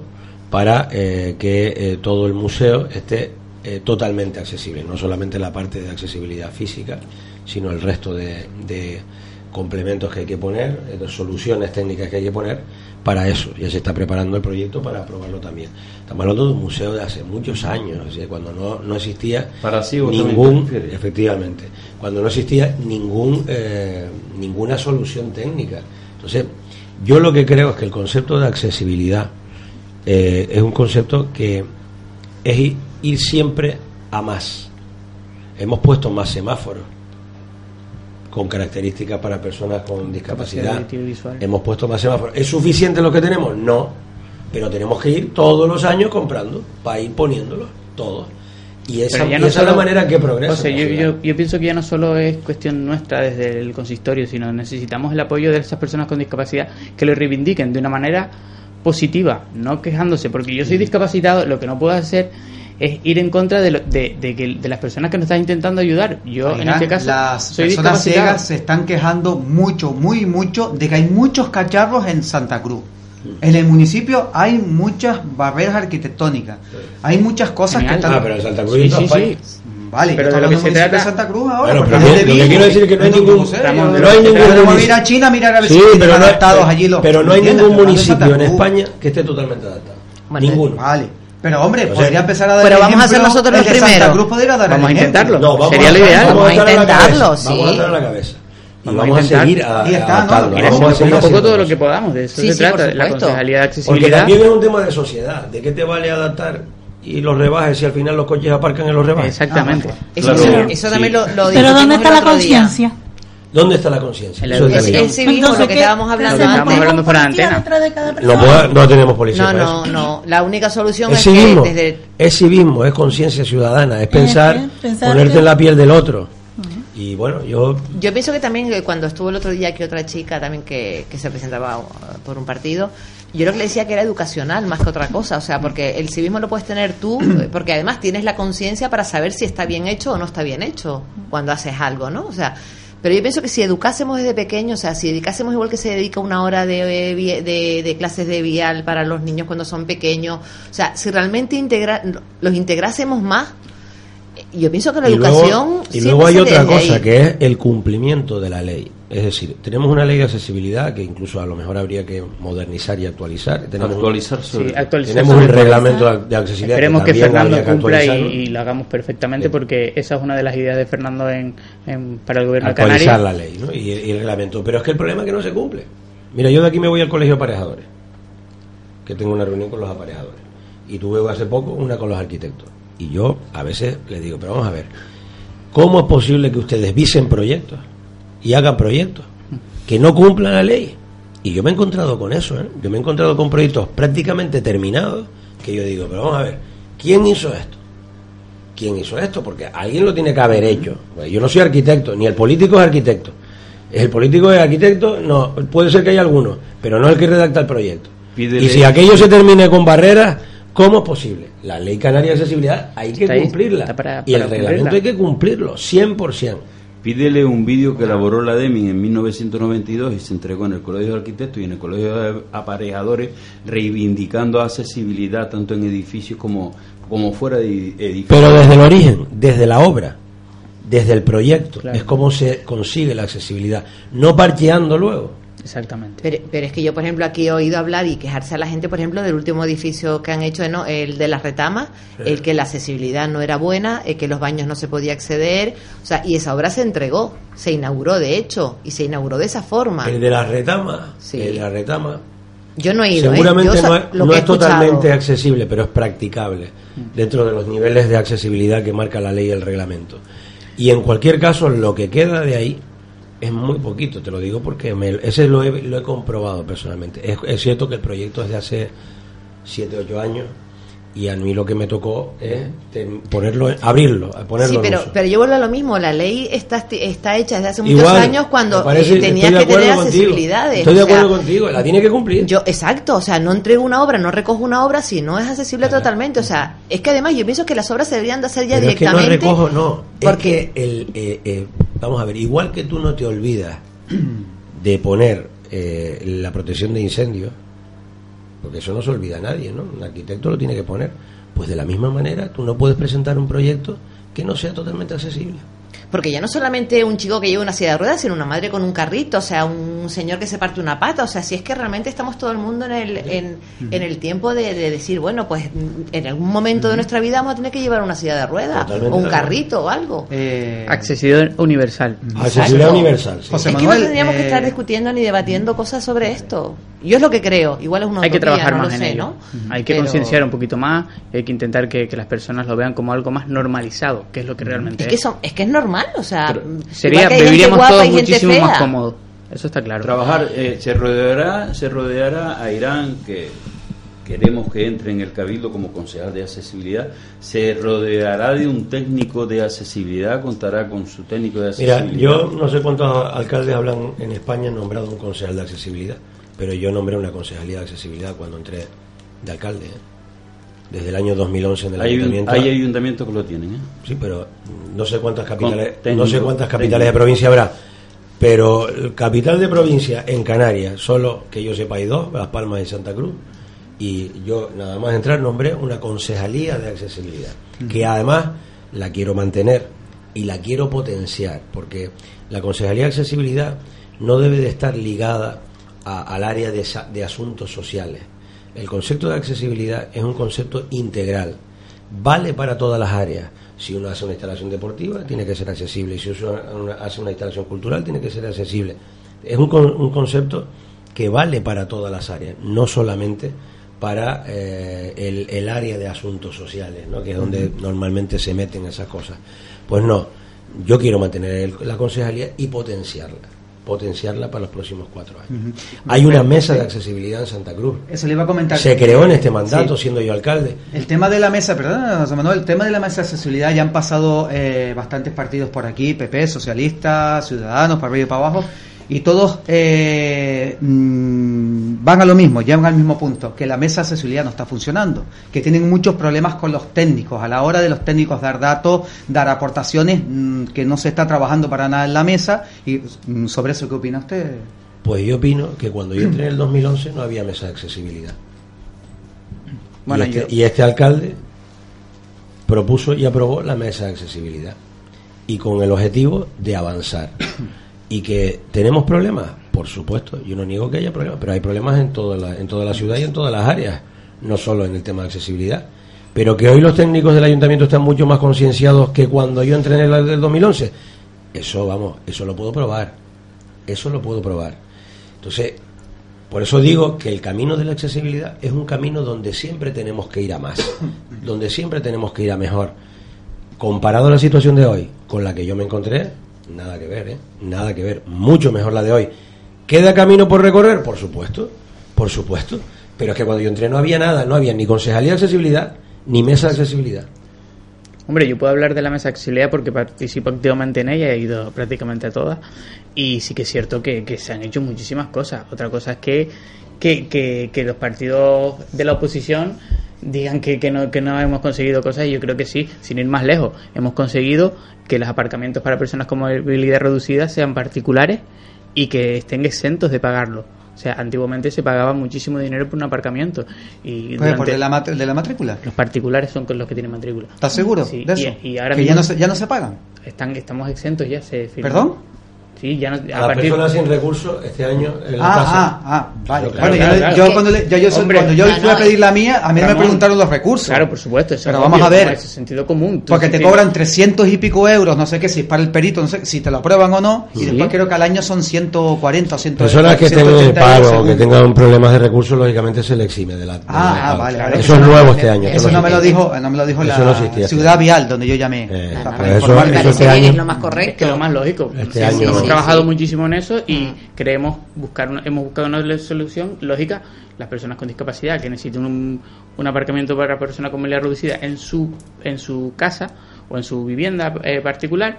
para eh, que eh, todo el museo esté totalmente accesible, no solamente la parte de accesibilidad física, sino el resto de, de complementos que hay que poner, de soluciones técnicas que hay que poner para eso. Ya se está preparando el proyecto para aprobarlo también. Estamos hablando de un museo de hace muchos años, cuando no, no existía para ningún, efectivamente, cuando no existía ningún eh, ninguna solución técnica. Entonces, yo lo que creo es que el concepto de accesibilidad eh, es un concepto que es ir siempre a más. Hemos puesto más semáforos con características para personas con discapacidad. Hemos puesto más semáforos. ¿Es suficiente lo que tenemos? No, pero tenemos que ir todos los años comprando para ir poniéndolos todos. Y esa, es la manera que progresa. yo, yo, pienso que ya no solo es cuestión nuestra desde el consistorio, sino necesitamos el apoyo de esas personas con discapacidad que lo reivindiquen de una manera positiva, no quejándose, porque yo soy discapacitado, lo que no puedo hacer es ir en contra de, de, que, de las personas que nos están intentando ayudar. Yo, en este caso, las personas ciegas se están quejando mucho, muy mucho, de que hay muchos cacharros en Santa Cruz. En el municipio hay muchas barreras arquitectónicas, hay muchas cosas que están. Ah, pero en Santa Cruz sí, sí, Vale, pero de lo que se trata de Santa Cruz ahora. Bueno, pero lo que quiero decir es que no hay ningún. No hay ningún. ir a China, mirar a ver sí, si no, adaptados allí los. Pero no hay ningún municipio en España que esté totalmente adaptado. Ninguno. Vale. Pero hombre, podría empezar a dar Pero vamos a hacer nosotros los primeros. vamos a intentarlo. No, Sería lo ideal. Vamos a intentarlo, sí. Vamos a estar la cabeza. Y vamos, a seguir a, adaptando. Vamos a seguir un poco todo lo que podamos. De eso se trata. La concejalía de accesibilidad. Porque también es un tema de sociedad. ¿De qué te vale adaptar y los rebajes si al final los coches aparcan en los rebajes? Exactamente. Eso, eso también lo, lo Pero ¿dónde está la conciencia? ¿Dónde está la conciencia? Eso es el civismo, lo que estábamos hablando Estamos hablando para antena. No, no tenemos policía. No, no, no. La única solución es, civismo, que desde... Es civismo, es conciencia ciudadana, es pensar, ponerte en la piel del otro. Y bueno, yo... Yo pienso que también cuando estuvo el otro día aquí otra chica también que, que se presentaba uh, por un partido, yo creo que le decía que era educacional más que otra cosa, o sea, porque el civismo lo puedes tener tú, porque además tienes la conciencia para saber si está bien hecho o no está bien hecho cuando haces algo, ¿no? O sea, pero yo pienso que si educásemos desde pequeños, o sea, si dedicásemos igual que se dedica una hora de, de, clases de vial para los niños cuando son pequeños, o sea, si realmente integra, los integrásemos más, yo pienso que la educación... y luego hay otra cosa, que es el cumplimiento de la ley. Es decir, tenemos una ley de accesibilidad que incluso a lo mejor habría que modernizar y actualizar. Tenemos, actualizar, tenemos un reglamento de accesibilidad. Esperemos que, Fernando cumpla y, lo hagamos perfectamente porque esa es una de las ideas de Fernando en, para el gobierno de Canarias. Actualizar la ley ¿no? y, y, el reglamento. Pero es que el problema es que no se cumple. Mira, yo de aquí me voy al colegio de aparejadores, que tengo una reunión con los aparejadores. Y tuve hace poco una con los arquitectos. Y yo a veces les digo, pero vamos a ver, ¿cómo es posible que ustedes visen proyectos? Y hagan proyectos que no cumplan la ley. Y yo me he encontrado con eso, ¿eh? yo me he encontrado con proyectos prácticamente terminados que yo digo, pero vamos a ver, ¿quién hizo esto? ¿Quién hizo esto? Porque alguien lo tiene que haber hecho. Yo no soy arquitecto, ni el político es arquitecto. El político es arquitecto, no, puede ser que haya alguno, pero no el que redacta el proyecto. Pídele- Y si aquello se termine con barreras, ¿cómo es posible? La ley canaria de accesibilidad hay que cumplirla. para- y el reglamento hay que cumplirlo, 100%. Pídele un vídeo que elaboró la DEMI en 1992 y se entregó en el Colegio de Arquitectos y en el Colegio de Aparejadores, reivindicando accesibilidad tanto en edificios como, como fuera de edificios. Pero desde el origen, desde la obra, desde el proyecto, Claro. es como se consigue la accesibilidad, no parcheando luego. Exactamente. Pero, pero es que yo, por ejemplo, aquí he oído hablar y quejarse a la gente, por ejemplo, del último edificio que han hecho, ¿no? el de las retamas, Sí. el que la accesibilidad no era buena, el que los baños no se podía acceder, o sea, y esa obra se entregó, se inauguró de hecho, y se inauguró de esa forma. El de la retama, Sí. el de la retama, Yo no he ido, ¿eh? seguramente Yo so- no es, lo no que he es totalmente accesible, pero es practicable dentro de los niveles de accesibilidad que marca la ley y el reglamento. Y en cualquier caso, lo que queda de ahí es muy poquito, te lo digo porque me- ese lo he, lo he comprobado personalmente. Es, es cierto que el proyecto es de hace 7, 8 años y a mí lo que me tocó es ponerlo, abrirlo, ponerlo Sí, en pero, uso. pero yo vuelvo a lo mismo, la ley está, está hecha desde hace muchos Igual, años cuando parece- eh, tenía que tener accesibilidades. Estoy de o sea, acuerdo contigo, la tiene que cumplir. Yo, exacto, o sea, no entrego una obra, no recojo una obra si no es accesible totalmente. O sea, es que además yo pienso que las obras se deberían de hacer ya Pero es que no directamente. recojo, no. porque- Es que el, eh, eh, vamos a ver, igual que tú no te olvidas de poner eh, la protección de incendios, porque eso no se olvida a nadie, ¿no? Un arquitecto lo tiene que poner. Pues de la misma manera, tú no puedes presentar un proyecto que no sea totalmente accesible. Porque ya no solamente un chico que lleva una silla de ruedas, sino una madre con un carrito, o sea, un señor que se parte una pata, o sea, si es que realmente estamos todo el mundo en el, en, en el tiempo de, de decir, bueno, pues en algún momento de nuestra vida vamos a tener que llevar una silla de ruedas, Totalmente o un carrito o algo. Accesibilidad universal. Accesibilidad universal. sí. José es que Manuel, no tendríamos que eh, estar discutiendo ni debatiendo cosas sobre esto. Yo es lo que creo, igual es una hay que utopía, trabajar no más lo en sé, ello. ¿no? Hay que Pero- concienciar un poquito más, hay que intentar que, que las personas lo vean como algo más normalizado, que es lo que realmente Es es. que, son, es que es normal, o sea, Sería, que viviríamos guapa todos muchísimo más cómodos. Eso está claro. Trabajar, eh, se rodeará, se rodeará a Irán, que queremos que entre en el cabildo como concejal de accesibilidad, se rodeará de un técnico de accesibilidad, contará con su técnico de Mira, accesibilidad. yo no sé cuántos alcaldes hablan en España nombrado un concejal de accesibilidad, pero yo nombré una concejalía de accesibilidad cuando entré de alcalde. ¿eh? Desde el año 2011 en el hay, un- ayuntamiento. hay ayuntamientos que lo tienen, ¿eh? Sí, pero no sé cuántas capitales, no sé cuántas capitales técnico. de provincia habrá, pero el capital de provincia en Canarias, solo que yo sepa hay dos, Las Palmas y Santa Cruz, y yo nada más entrar nombré una concejalía de accesibilidad, que además la quiero mantener y la quiero potenciar, porque la concejalía de accesibilidad no debe de estar ligada a- al área de, de asuntos sociales. El concepto de accesibilidad es un concepto integral, vale para todas las áreas. Si uno hace una instalación deportiva, tiene que ser accesible. Si uno hace una instalación cultural, tiene que ser accesible. Es un, un concepto que vale para todas las áreas, no solamente para eh, el, el área de asuntos sociales, ¿no? que es donde normalmente se meten esas cosas. Pues no, yo quiero mantener el- la concejalía y potenciarla, potenciarla para los próximos cuatro años. Hay una mesa de accesibilidad en Santa Cruz. Eso le iba a comentar. Se creó en este mandato, Sí. siendo yo alcalde. El tema de la mesa, perdón, José Manuel, el tema de la mesa de accesibilidad ya han pasado eh, bastantes partidos por aquí, PP, Socialistas, Ciudadanos, para arriba y para abajo, y todos eh, mm, van a lo mismo, llegan al mismo punto, que la mesa de accesibilidad no está funcionando, que tienen muchos problemas con los técnicos, a la hora de los técnicos dar datos, dar aportaciones, mm, que no se está trabajando para nada en la mesa, y mm, sobre eso, ¿qué opina usted? Pues yo opino que cuando yo entré en el 2011 no había mesa de accesibilidad. Bueno, y, este, yo- y este alcalde propuso y aprobó la mesa de accesibilidad. Y con el objetivo de avanzar. ¿Y que tenemos problemas? Por supuesto, yo no niego que haya problemas, pero hay problemas en toda la, en toda la ciudad y en todas las áreas, no solo en el tema de accesibilidad. Pero que hoy los técnicos del ayuntamiento están mucho más concienciados que cuando yo entré en el del 2011, eso, vamos, eso lo puedo probar. Eso lo puedo probar. Entonces, por eso digo que el camino de la accesibilidad es un camino donde siempre tenemos que ir a más, donde siempre tenemos que ir a mejor. Comparado a la situación de hoy con la que yo me encontré, nada que ver, ¿eh? Nada que ver. Mucho mejor la de hoy. ¿Queda camino por recorrer? Por supuesto, por supuesto. Pero es que cuando yo entré no había nada, no había ni concejalía de accesibilidad ni mesa de accesibilidad. Hombre, yo puedo hablar de la mesa auxiliar porque participo activamente en ella, he ido prácticamente a todas y sí que es cierto que, se han hecho muchísimas cosas. Otra cosa es que, que, que los partidos de la oposición digan que, que, no, que no hemos conseguido cosas y yo creo que sí, sin ir más lejos. Hemos conseguido que los aparcamientos para personas con movilidad reducida sean particulares y que estén exentos de pagarlo. O sea, antiguamente se pagaba muchísimo dinero por un aparcamiento. Y Pues, ¿Por de la, de la matrícula? los particulares son los que tienen matrícula. ¿Estás seguro Sí, de eso? Y, y ahora ¿Que ya mismo no, se, ya no se pagan? están, estamos exentos ya. Se firmó. ¿Perdón? Sí, ya no, A a las partir personas sin recursos, este año en la Ah, casa. ah, ah, vale. Claro, bueno, claro, yo, claro. yo cuando, le- yo Hombre, cuando yo no, fui a no, pedir la mía, a mí me Ramón, preguntaron los recursos. Claro, por supuesto. Eso Pero es vamos obvio, a ver. es sentido común. Porque te sí- cobran 300 y pico euros, no sé qué, si es para el perito, no sé si te lo aprueban o no, y Sí. después creo que al año son 140 o 100 Personas que tengan 180 paro que tengan problemas de recursos, lógicamente se le exime de la. de Ah, la ah, vale. Eso es nuevo este año. Eso no me lo dijo, no me lo dijo Eso la no existía este ciudad vial donde yo llamé. Eh, Para pero eso- este es lo más correcto. Es lo más lógico. Este Sí, año- trabajado sí. muchísimo en eso y creemos buscar una- hemos buscado una solución lógica. Las personas con discapacidad que necesiten un, un aparcamiento para personas con movilidad reducida en su en su casa o en su vivienda eh, particular,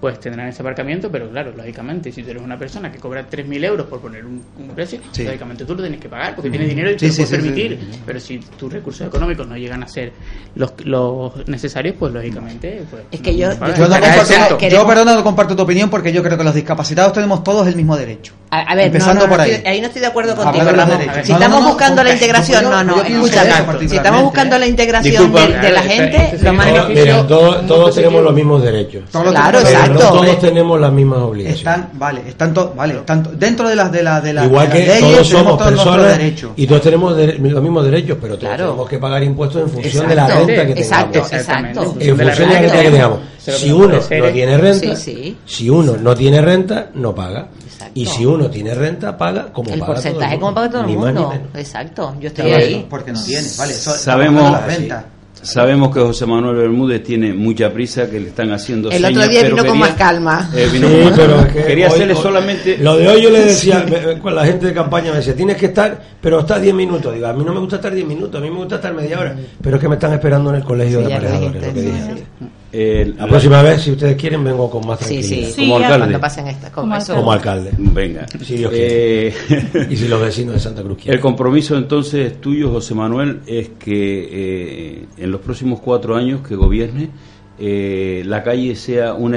pues tendrán ese aparcamiento, pero claro, lógicamente, si tú eres una persona que cobra 3.000 euros por poner un, un precio, Sí. lógicamente tú lo tienes que pagar porque tienes dinero y te Sí, lo sí, puedes sí, permitir. sí, sí. Pero si tus recursos económicos no llegan a ser los, los necesarios, pues lógicamente... Pues, Es que yo- no. Yo, no comparto, yo, perdona, no comparto tu opinión porque yo creo que los discapacitados tenemos todos el mismo derecho. A, a ver, Empezando no, no por ahí. estoy- ahí no estoy de acuerdo contigo, Ramón. Si estamos no, buscando la integración, no, no, escúchame. Si estamos buscando la integración de, de la gente, lo más Mira, todos, todos tenemos los mismos derechos. Todos Claro, tenemos- Pero no exacto. todos tenemos las mismas obligaciones. Están, vale, están to- vale, están dentro de las de la, de la, Igual que las leyes todos somos todos personas y todos tenemos de- los mismos derechos, pero todos Claro. tenemos que pagar impuestos en función Exacto. de la renta que Exacto, tengamos. Exactamente, exacto. En función de la renta que tengamos. Si no uno no tiene renta, Sí, sí. si uno no tiene renta, no paga. Exacto. Y si uno tiene renta, paga como El paga porcentaje todo como paga todo el Ni más ni mundo. menos. Exacto, yo estoy Claro, ahí. Porque no tiene, vale, eso Sabemos- la renta. Sabemos que José Manuel Bermúdez tiene mucha prisa, que le están haciendo El otro día pero vino con quería- más calma. Eh, vino Sí, con más pero calma. quería hoy- hacerle hoy- solamente Lo de hoy yo le decía, me- con la gente de campaña me decía, tienes que estar, pero está 10 minutos. Digo, a mí no me gusta estar 10 minutos, a mí me gusta estar media hora. Pero es que me están esperando en el colegio Sí, de aparejadores, lo que dije sí. antes. Eh, La próxima vez, si ustedes quieren, vengo con más tranquilidad. sí. Sí, como alcalde. Cuando pasen estas Como cosas. eso- Como alcalde. Venga. Si Dios Eh, Y si los vecinos de Santa Cruz El quieren. compromiso entonces tuyo, José Manuel, es que eh, en los próximos cuatro años que gobierne, eh, la calle sea una,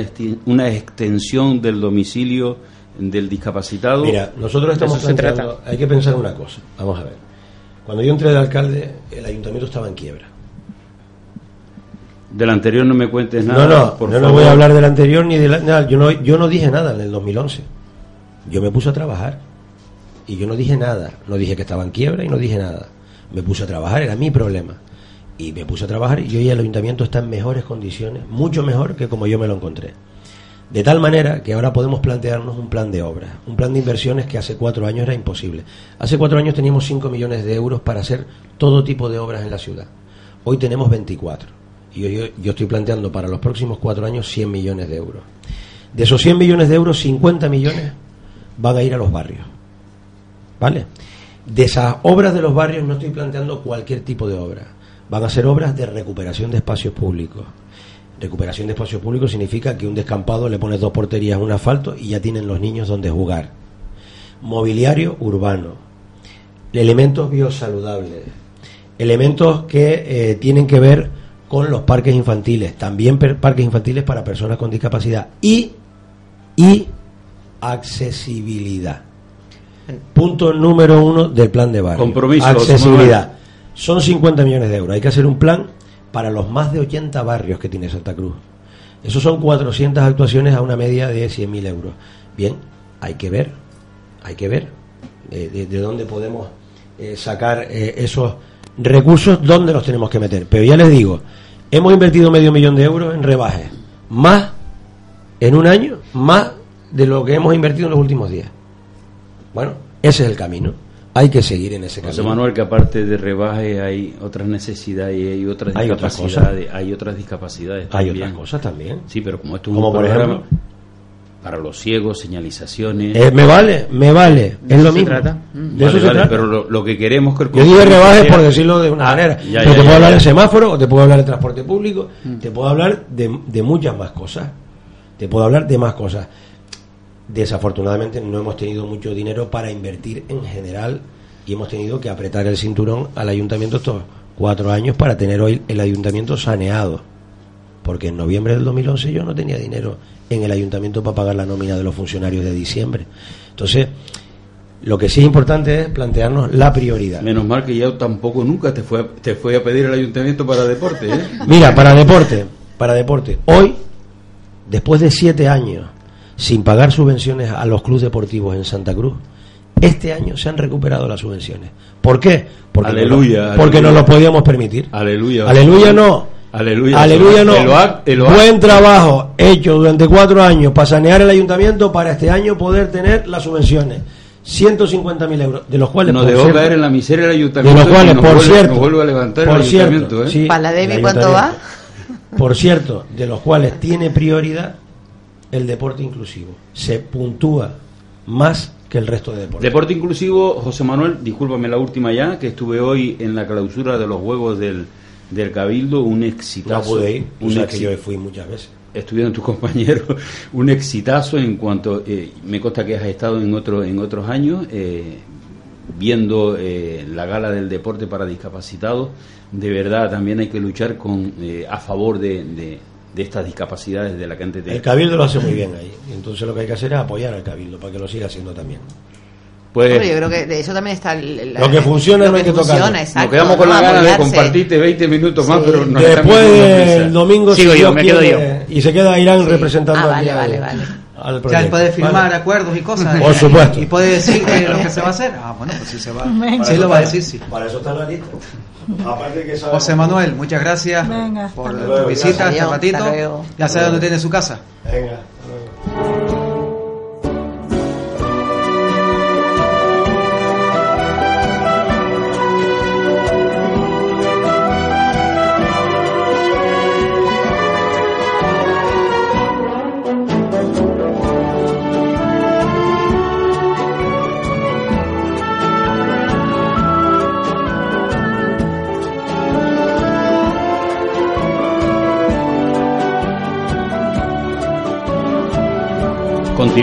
extensión del domicilio del discapacitado. Mira, nosotros estamos planteando, hay que pensar una cosa, vamos a ver. Cuando yo entré de alcalde, el ayuntamiento estaba en quiebra. Del anterior no me cuentes No, nada. no, por yo no favor. voy a hablar del anterior ni de la, nada, yo no yo no dije nada en el 2011. Yo me puse a trabajar y yo no dije nada, no dije que estaba en quiebra y no dije nada. Me puse a trabajar, era mi problema. Y me puse a trabajar y hoy el ayuntamiento está en mejores condiciones, mucho mejor que como yo me lo encontré. De tal manera que ahora podemos plantearnos un plan de obras, un plan de inversiones que hace cuatro años era imposible. Hace cuatro años teníamos 5 millones de euros para hacer todo tipo de obras en la ciudad. Hoy tenemos 24. Yo- yo estoy planteando para los próximos cuatro años 100 millones de euros. De esos 100 millones de euros, 50 millones van a ir a los barrios. ¿Vale? De esas obras de los barrios no estoy planteando cualquier tipo de obra. Van a ser obras de recuperación de espacios públicos. Recuperación de espacios públicos significa que un descampado le pones dos porterías, un asfalto y ya tienen los niños donde jugar. Mobiliario urbano. Elementos biosaludables. Elementos que eh, tienen que ver con los parques infantiles. También parques infantiles para personas con discapacidad. Y, y accesibilidad. Punto número uno del plan de barrio. Compromiso, Accesibilidad. Son 50 millones de euros. Hay que hacer un plan para los más de 80 barrios que tiene Santa Cruz. Esos son 400 actuaciones a una media de 100.000 euros. Bien, hay que ver, hay que ver eh, de, de dónde podemos eh, sacar eh, esos recursos, dónde los tenemos que meter. Pero ya les digo, hemos invertido medio millón de euros en rebajes, más en un año, más de lo que hemos invertido en los últimos días. Bueno, ese es el camino. Hay que seguir en ese José camino. Manuel, que aparte de rebaje hay otras necesidades y hay otras Hay otras discapacidades. hay otras discapacidades Hay otras cosas también. Sí, pero como esto es Como un por programa, ejemplo. Para los ciegos, señalizaciones. Eh, me vale, me vale, es lo se mismo. trata? De Mm. eso se vale, trata. pero lo, lo que queremos que el Yo digo rebajes sea- por decirlo de una Ah, manera. ya, pero ya, te puedo ya, hablar ya. de semáforo, o te puedo hablar de transporte público, te puedo hablar de, de muchas más cosas. Te puedo hablar de más cosas. Desafortunadamente no hemos tenido mucho dinero para invertir en general y hemos tenido que apretar el cinturón al ayuntamiento estos cuatro años para tener hoy el ayuntamiento saneado. Porque en noviembre del 2011 yo no tenía dinero en el ayuntamiento para pagar la nómina de los funcionarios de diciembre. Entonces, lo que sí es importante es plantearnos la prioridad. Menos mal que ya tampoco nunca te fue a, te fue a pedir el ayuntamiento para deporte. ¿eh? Mira, para deporte, para deporte, hoy, después de siete años sin pagar subvenciones a los clubes deportivos en Santa Cruz, este año se han recuperado las subvenciones. ¿Por qué? Porque, Aleluya, no, porque aleluya. no lo podíamos permitir. Aleluya. Aleluya no. Aleluya. Aleluya no. Buen trabajo hecho durante cuatro años para sanear el ayuntamiento para este año poder tener las subvenciones. 150.000 euros, de los cuales Nos dejó cierto, caer en la miseria el de ayuntamiento. los cuales, por vuelve, cierto, vuelve a levantar por el cierto, ayuntamiento. ¿eh? sí, ¿Para la Debbie cuánto va? Por cierto, de los cuales tiene prioridad el deporte inclusivo. Se puntúa más que el resto de deportes. Deporte inclusivo, José Manuel, discúlpame la última ya, que estuve hoy en la clausura de los Juegos del, del Cabildo, un exitazo. No pude ir, un que exi- yo fui muchas veces. Estuvieron tus compañeros, un exitazo en cuanto, eh, me consta que has estado en, otro, en otros años, eh, viendo eh, la gala del deporte para discapacitados, de verdad también hay que luchar con, eh, a favor de, de- de estas discapacidades de la que antes te- El Cabildo lo hace muy bien ahí. Entonces lo que hay que hacer es apoyar al Cabildo para que lo siga haciendo también. Pues, yo creo que de eso también está el- la- Lo que funciona lo no hay que funciona, tocarlo. exacto, nos quedamos con ¿no? la gana de compartirte 20 minutos más, Sí. pero nos Después prisa. domingo Sigo si yo, me quedo quiere, y se queda Irán representando Ah, vale, al- vale, vale. al Ya proyecto. puede firmar Vale. acuerdos y cosas. Por supuesto. Y puede decir que lo que se va a hacer. Ah, bueno, pues sí se va. Sí lo va a decir, sí. Para eso está la lista. Aparte que sabe- José Manuel, muchas gracias Venga, por tu visita este ratito. Ya sabe dónde tiene su casa. Venga.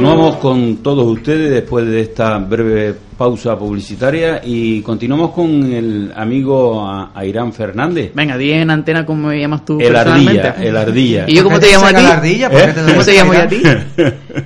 Continuamos con todos ustedes después de esta breve pausa publicitaria y continuamos con el amigo a- Airán Fernández. Venga, di en antena como me llamas tú El ardilla, el ardilla. ¿Y yo cómo ¿Por te llamo a ti? la ardilla? ¿Por ¿Eh? qué te ¿Cómo te llamo yo a ti?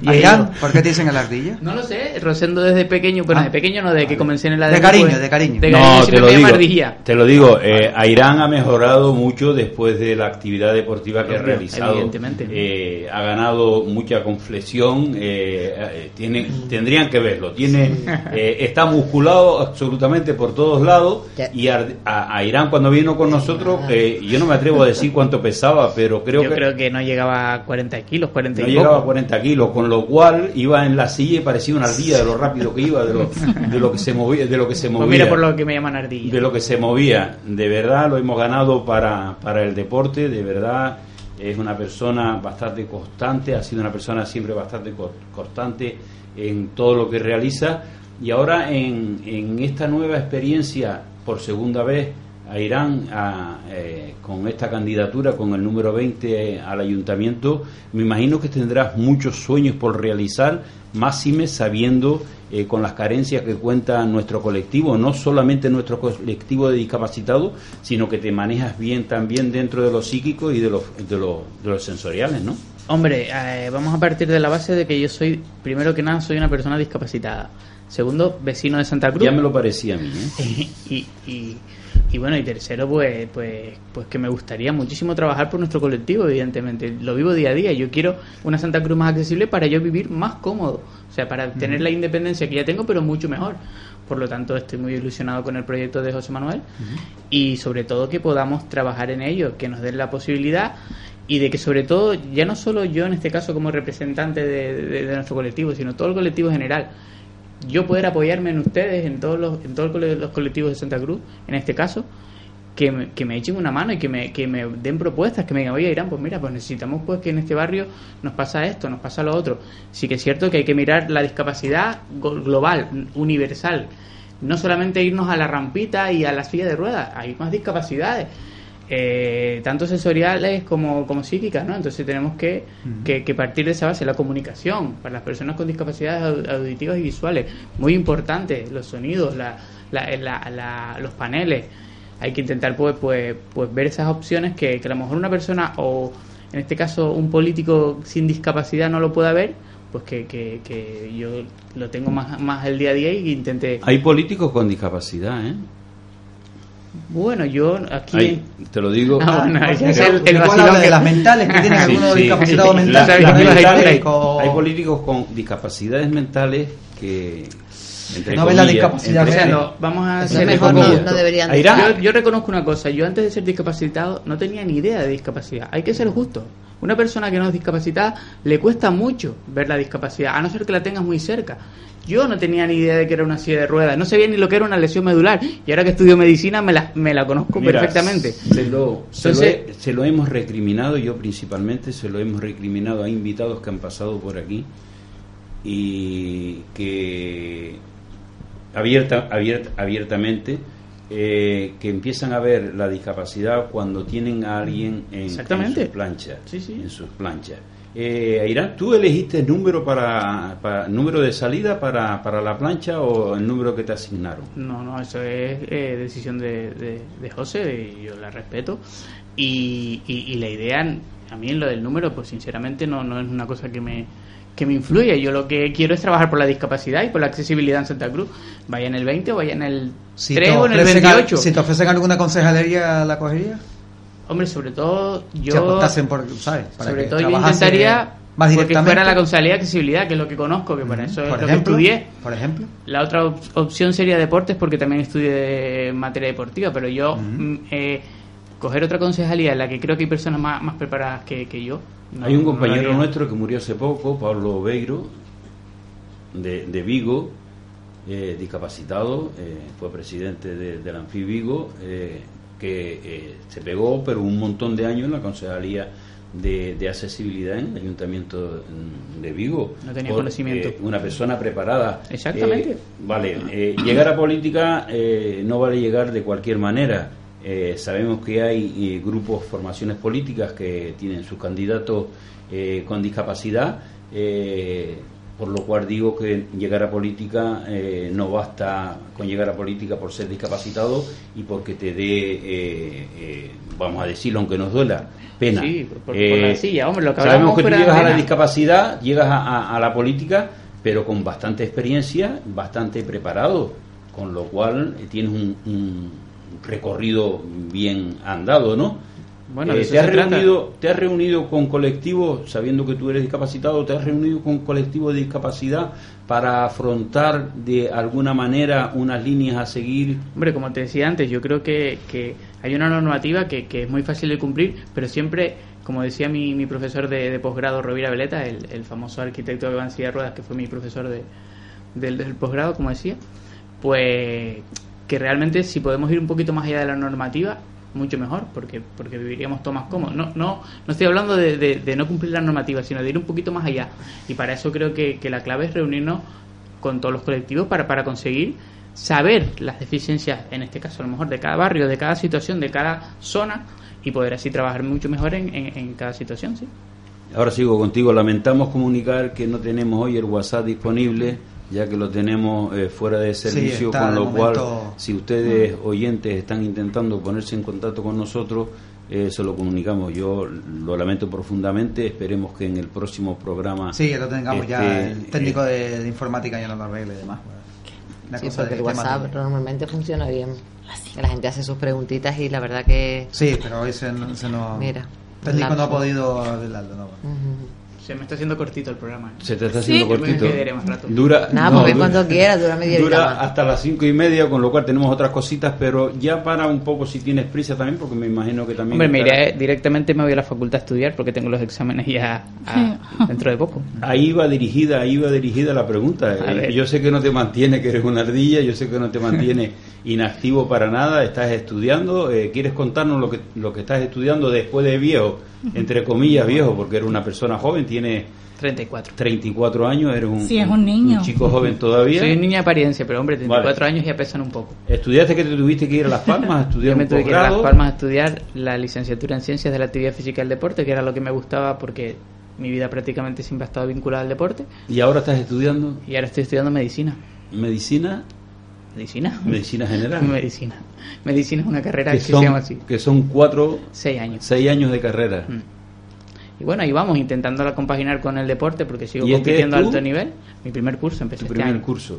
¿Y Airán? ¿Por qué te dicen el ardilla? No lo sé, Rosendo desde pequeño, bueno, Ah. de pequeño no, de que comencé en la De cariño, pues, de cariño. De No, cariño te siempre lo digo, te lo digo, eh, Airán ha mejorado mucho después de la actividad deportiva que ha realizado. evidentemente. Eh, ha ganado mucha conflexión, eh, eh, tiene, tendrían que verlo, tiene, eh, está musculado absolutamente por todos lados y a, a- a Irán cuando vino con nosotros, eh, yo no me atrevo a decir cuánto pesaba, pero creo Yo que creo que no llegaba a 40 kilos, 40 no y llegaba a poco. 40 kilos, con lo cual iba en la silla y parecía una ardilla de lo rápido que iba, de lo, de lo que se movía, de lo que se movía. Pues mira por lo que me llaman ardilla. de lo que se movía. De verdad lo hemos ganado para, para el deporte, de verdad es una persona bastante constante, ha sido una persona siempre bastante co- constante en todo lo que realiza y ahora en, en esta nueva experiencia por segunda vez a Irán a, eh, con esta candidatura, con el número 20 al ayuntamiento, me imagino que tendrás muchos sueños por realizar, máxime sabiendo eh, con las carencias que cuenta nuestro colectivo, no solamente nuestro colectivo de discapacitados, sino que te manejas bien también dentro de lo psíquico y de los de los de los sensoriales, ¿no? Hombre, eh, vamos a partir de la base de que yo soy, primero que nada, soy una persona discapacitada. Segundo, vecino de Santa Cruz. Ya me lo parecía a mí, ¿eh? y, y, y bueno, y tercero, pues, pues, pues que me gustaría muchísimo trabajar por nuestro colectivo, evidentemente. Lo vivo día a día. Yo quiero una Santa Cruz más accesible para yo vivir más cómodo. O sea, para tener la independencia que ya tengo, pero mucho mejor. Por lo tanto, estoy muy ilusionado con el proyecto de José Manuel y sobre todo que podamos trabajar en ello, que nos den la posibilidad y de que sobre todo, ya no solo yo en este caso como representante de, de- de nuestro colectivo, sino todo el colectivo general, yo poder apoyarme en ustedes, en todos los, en todos los colectivos de Santa Cruz, en este caso, que me, que me echen una mano y que me, que me den propuestas, que me digan, oye Irán, pues mira, pues necesitamos pues que en este barrio nos pasa esto, nos pasa lo otro. Sí que es cierto que hay que mirar la discapacidad global, universal. No solamente irnos a la rampita y a la silla de ruedas, hay más discapacidades. Eh, tanto sensoriales como, como psíquicas, ¿no? Entonces tenemos que, que, que partir de esa base, la comunicación para las personas con discapacidades au- auditivas y visuales, muy importante, los sonidos, la, la- la- la- los paneles, hay que intentar pues, pues, pues ver esas opciones que, que a lo mejor una persona o en este caso un político sin discapacidad no lo pueda ver, pues que, que, que yo lo tengo más, más el día a día y intente... Hay políticos con discapacidad, ¿eh? Bueno, yo aquí... Hay, te lo digo. Ah, bueno, ese es el, el vacilón de las mentales, que tienen algunos discapacitados La- mentales, que no hay mentales, políticos. hay políticos con discapacidades mentales que entre No ven la comillas, discapacidad, entre- O sea, no, vamos a ser mejor no- no deberían. Yo, yo reconozco una cosa, yo antes de ser discapacitado no tenía ni idea de discapacidad. Hay que ser justo. Una persona que no es discapacitada le cuesta mucho ver la discapacidad, a no ser que la tengas muy cerca. Yo no tenía ni idea de que era una silla de ruedas, no sabía ni lo que era una lesión medular y ahora que estudio medicina me la, me la conozco Mira, perfectamente. Se lo, se, lo Entonces- he- se lo hemos recriminado, yo principalmente, se lo hemos recriminado a invitados que han pasado por aquí y que abierta, abierta, abiertamente eh, que empiezan a ver la discapacidad cuando tienen a alguien en, sus planchas. Sí, sí. En sus planchas. Eh, Irán, ¿tú elegiste el número para, para número de salida para, para la plancha o el número que te asignaron? No, no, eso es eh, decisión de, de, de José y yo la respeto. Y, y, y la idea, a mí en lo del número, pues sinceramente no, no es una cosa que me, que me influya. Yo lo que quiero es trabajar por la discapacidad y por la accesibilidad en Santa Cruz. Vaya en el 20 o vaya en el Si 3 te o en el ofrecen 28. al- Si te ofrecen alguna concejalería, ¿la cogería? Hombre, sobre todo yo... Si apostasen por, ¿sabes? Para sobre que todo yo intentaría más porque directamente. fuera la concejalía de accesibilidad, que es lo que conozco, que para eso es por lo ejemplo, que estudié. por ejemplo. La otra op- opción sería deportes porque también estudié materia deportiva, pero yo mm, eh, coger otra concejalía en la que creo que hay personas más, más preparadas que, que yo. no- Hay un compañero nuestro que murió hace poco, Pablo Beiro, de, de Vigo, eh, discapacitado, eh, fue presidente de, del Anfi Vigo, eh, que eh, se pegó, pero un montón de años en la concejalía de, de accesibilidad en el ayuntamiento de Vigo. No tenía Por, conocimiento. eh, una persona preparada. Exactamente. Eh, vale, eh, llegar a política eh, no vale llegar de cualquier manera. Eh, sabemos que hay eh, grupos, formaciones políticas que tienen sus candidatos eh, con discapacidad, eh, por lo cual digo que llegar a política eh, no basta con llegar a política por ser discapacitado y porque te dé, vamos a decirlo, aunque nos duela, pena. Sí, por- por la silla, hombre, lo que sabemos que tú llegas a la discapacidad, llegas a, a- a la política, pero con bastante experiencia, bastante preparado, con lo cual tienes un, un recorrido bien andado, ¿no? Bueno, Eh, ¿te, has trata. reunido, ¿Te has reunido con colectivos, sabiendo que tú eres discapacitado, te has reunido con colectivos de discapacidad para afrontar de alguna manera unas líneas a seguir? Hombre, como te decía antes, yo creo que, que hay una normativa que, que es muy fácil de cumplir, pero siempre, como decía mi, mi profesor de, de posgrado, Rovira Veleta, el, el famoso arquitecto de ruedas, que fue mi profesor de, del, del posgrado, como decía, pues que realmente si podemos ir un poquito más allá de la normativa, mucho mejor, porque porque viviríamos todo más cómodos. No, no, no estoy hablando de, de- de no cumplir la normativa, sino de ir un poquito más allá. Y para eso creo que, que la clave es reunirnos con todos los colectivos para, para conseguir saber las deficiencias, en este caso a lo mejor de cada barrio, de cada situación, de cada zona, y poder así trabajar mucho mejor en, en, en cada situación, ¿sí? Ahora sigo contigo. Lamentamos comunicar que no tenemos hoy el WhatsApp disponible, ya que lo tenemos eh, fuera de servicio, con lo momento- cual, si ustedes oyentes están intentando ponerse en contacto con nosotros, eh, se lo comunicamos. Yo lo lamento profundamente. Esperemos que en el próximo programa. Sí, que lo tengamos ya. El técnico de, de informática ya no lo arregle y demás. Una Sí, cosa porque el tema WhatsApp normalmente funciona bien. La gente hace sus preguntitas y la verdad que... Sí, pero hoy se, no- se no. Mira, técnico no ha podido arreglarlo. No. Se me está haciendo cortito el programa. Se te está haciendo Sí. cortito. Me quedaré más rato. Dura, Nada, no, porque dura- cuando quiera, dura media Dura hasta las cinco y media, con lo cual tenemos otras cositas, pero ya para un poco si tienes prisa también, porque me imagino que también... Hombre, me estará- iré directamente me voy a la facultad a estudiar porque tengo los exámenes ya a- dentro de poco. Ahí va dirigida, ahí va dirigida la pregunta. Eh. Yo sé que no te mantiene, que eres una ardilla, yo sé que no te mantiene inactivo para nada, estás estudiando, eh, ¿quieres contarnos lo que, lo que estás estudiando después de viejo? Entre comillas viejo, porque eres una persona joven, tiene 34. 34 años, eres un, Sí, es un niño. chico joven todavía. Soy niña de apariencia, pero hombre, 34 Vale. años ya pesan un poco. ¿Estudiaste que te tuviste que ir a Las Palmas a estudiar Yo me un tuve que ir a Las? Palmas a estudiar la licenciatura en Ciencias de la Actividad Física y el Deporte, que era lo que me gustaba porque mi vida prácticamente siempre ha estado vinculada al deporte. ¿Y ahora estás estudiando Y ahora estoy estudiando medicina. medicina? ¿Medicina? Medicina general. Medicina. Medicina es una carrera que, que se llama son, así. que son cuatro, Seis años. seis años de carrera. Mm. Y bueno, ahí vamos, intentando compaginar con el deporte porque sigo ¿Y este compitiendo a alto nivel. Mi primer curso empecé Tu este primer año. curso.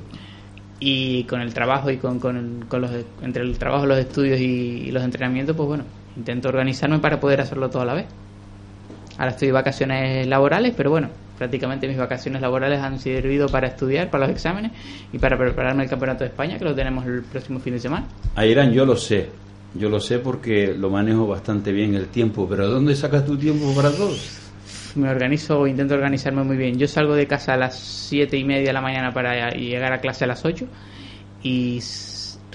y con el trabajo y con, con, el- con los entre el trabajo los estudios y, y los entrenamientos pues bueno intento organizarme para poder hacerlo todo a la vez ahora estoy de vacaciones laborales pero bueno prácticamente mis vacaciones laborales han servido para estudiar para los exámenes y para prepararme el campeonato de España que lo tenemos el próximo fin de semana Ayrán, yo lo sé. Yo lo sé porque lo manejo bastante bien el tiempo. Pero ¿dónde sacas tu tiempo para todo? me organizo intento organizarme muy bien yo salgo de casa a las siete y media de la mañana para llegar a clase a las 8 y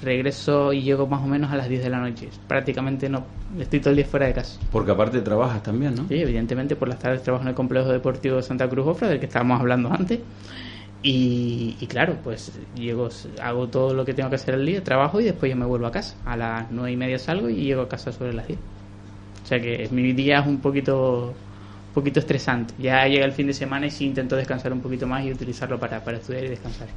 regreso y llego más o menos a las 10 de la noche prácticamente no estoy todo el día fuera de casa Porque aparte trabajas también, ¿no? Sí, evidentemente por las tardes trabajo en el complejo deportivo de Santa Cruz Ofra, del que estábamos hablando antes. Y, y claro, pues llego, hago todo lo que tengo que hacer al día, trabajo y después yo me vuelvo a casa. A las nueve y media salgo y llego a casa sobre las 10. O sea que mi día es un poquito, un poquito estresante. Ya llega el fin de semana y sí intento descansar un poquito más y utilizarlo para, para estudiar y descansar.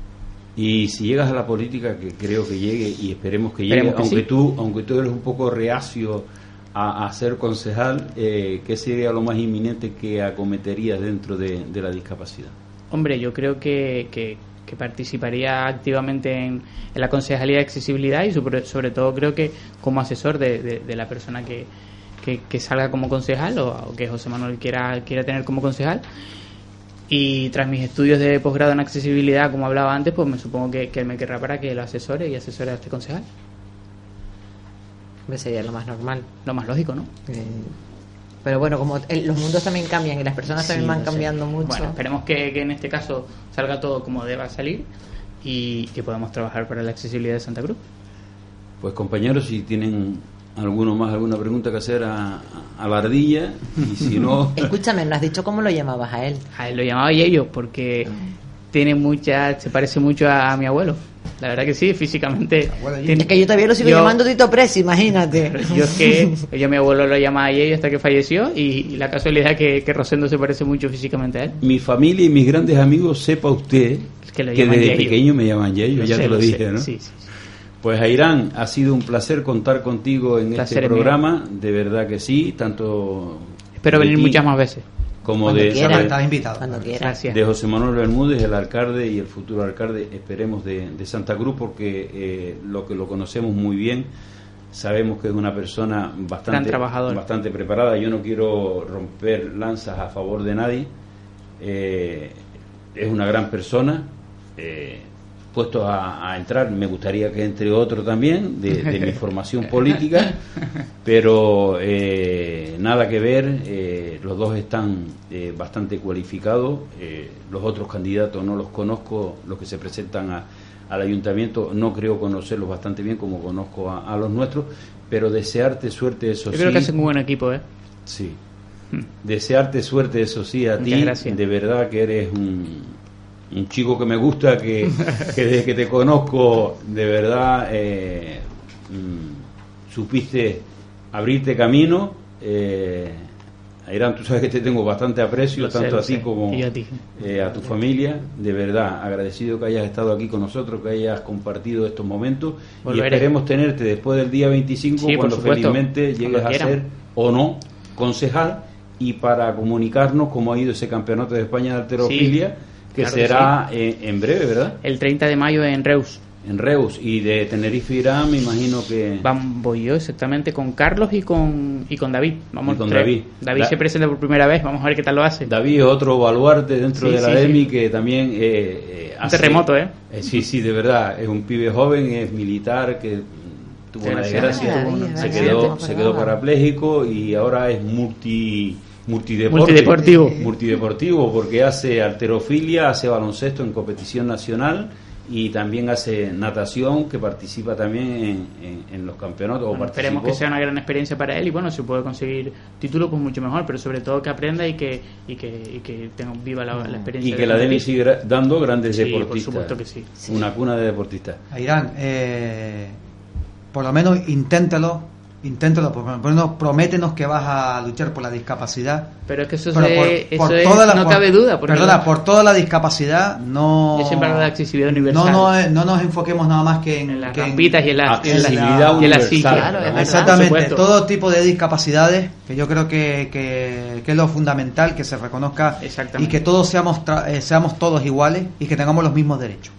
Y si llegas a la política, que creo que llegue y esperemos que llegue, Esperemos que aunque sí. tú aunque tú eres un poco reacio a, a ser concejal, eh, ¿qué sería lo más inminente que acometerías dentro de, de la discapacidad? Hombre, yo creo que, que, que participaría activamente en, en la concejalía de accesibilidad y sobre, sobre todo creo que como asesor de, de- de la persona que, que, que salga como concejal o, o que José Manuel quiera, quiera tener como concejal. Y tras mis estudios de posgrado en accesibilidad, como hablaba antes, pues me supongo que, que él me querrá para que lo asesore y asesore a este concejal. Sería lo más normal. Lo más lógico, ¿no? Eh, pero bueno, como el- los mundos también cambian y las personas también Sí, van no sé. cambiando mucho. Bueno, esperemos que, que en este caso salga todo como deba salir y que podamos trabajar para la accesibilidad de Santa Cruz. Pues compañeros, si tienen alguno más alguna pregunta que hacer a, a la ardilla, y si no, Escúchame, ¿no has dicho cómo lo llamabas a él? A él lo llamaba Yello porque tiene mucha, se parece mucho a, a mi abuelo. La verdad que sí, físicamente. tiene- Es que yo todavía lo sigo Yo- llamando Tito Press, imagínate. Yo es que yo mi abuelo lo llamaba Yello hasta que falleció y, y la casualidad que, que Rosendo se parece mucho físicamente a él. mi familia y mis grandes amigos, sepa usted que que desde Yayo. pequeño me llaman Yayo, Lo ya sé, te lo, lo dije, sé, ¿no? sí, sí, Pues Airán, ha sido un placer contar contigo en Placer este es mío. programa, de verdad que sí, tanto Espero venir ti muchas más veces. Como Cuando de, quiera. de- Estás invitado. Cuando quiera. Gracias. de José Manuel Bermúdez, el alcalde y el futuro alcalde, esperemos de, de Santa Cruz, porque eh, lo que lo conocemos muy bien, sabemos que es una persona bastante, trabajador. bastante preparada. Yo no quiero romper lanzas a favor de nadie. Eh, es una gran persona. eh, puesto a, a entrar, me gustaría que entre otro también, de, de mi formación política, pero eh, nada que ver, eh, los dos están eh, bastante cualificados, eh, los otros candidatos no los conozco, los que se presentan a- al ayuntamiento, no creo conocerlos bastante bien como conozco a, a los nuestros, pero desearte suerte, eso Yo sí. creo que hacen un buen equipo, ¿eh? Sí. Desearte suerte, eso sí, a Muchas ti. gracias. De verdad que eres un, un chico que me gusta, que, que desde que te conozco, de verdad, eh, mm, supiste abrirte camino. Eh, Ayrán, tú sabes que te tengo bastante aprecio, Lo tanto a ti sé. como Y a ti. eh, a tu familia. De verdad, agradecido que hayas estado aquí con nosotros, que hayas compartido estos momentos. Volveré. Y esperemos tenerte después del día 25, Sí, por cuando felizmente llegues Cuando a ser o no concejal y para comunicarnos cómo ha ido ese campeonato de España de alterofilia, que claro que será eh, en breve, ¿verdad? El 30 de mayo en Reus. en Reus. Y de Tenerife Irán, me imagino que. Vamos, voy yo exactamente con Carlos y con, y con David. Vamos Y con tres. David. David Da- se presenta por primera vez, vamos a ver qué tal lo hace. David es otro baluarte dentro Sí, de la sí, DEMI sí. que también eh, eh, Un terremoto, ¿eh? Sí, sí, de verdad. Es un pibe joven, es militar que tuvo una desgracia, se quedó, se quedó parapléjico y ahora es multi multideporte, Multideportivo. multideportivo porque hace alterofilia, hace baloncesto en competición nacional y también hace natación que participa también en, en- en los campeonatos Bueno, esperemos que sea una gran experiencia para él y bueno, si puede conseguir título pues mucho mejor, pero sobre todo que aprenda y que y que, y que tenga viva la, la experiencia. y que de la sigue gra- dando grandes Sí, por deportistas. supuesto que sí. Una cuna de deportistas. Irán, eh, por lo menos inténtalo, inténtalo, por lo menos prométenos que vas a luchar por la discapacidad. Pero es que eso, Pero se- por- eso por es- toda la- no por- cabe duda. Perdona, por toda la discapacidad no... Yo siempre de accesibilidad universal. No, no, eh, no nos enfoquemos nada más que en, las que rampitas y en la- en la- accesibilidad y en la universal. silla. Claro, es verdad. Exactamente, todo tipo de discapacidades, que yo creo que, que, que es lo fundamental, que se reconozca y que todos seamos, tra- eh, seamos todos iguales y que tengamos los mismos derechos.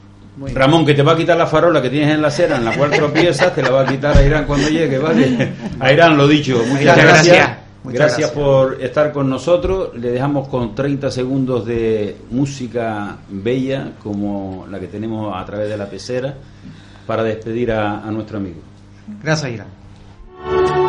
Ramón, que te va a quitar la farola que tienes en la acera, en la cual tropiezas, te la va a quitar a Irán cuando llegue, ¿vale? A Irán, lo dicho. Muchas gracias. gracias. Muchas Gracias gracias. por estar con nosotros. Le dejamos con 30 segundos de música bella, como la que tenemos a través de la pecera, para despedir a, a nuestro amigo. Gracias, Irán.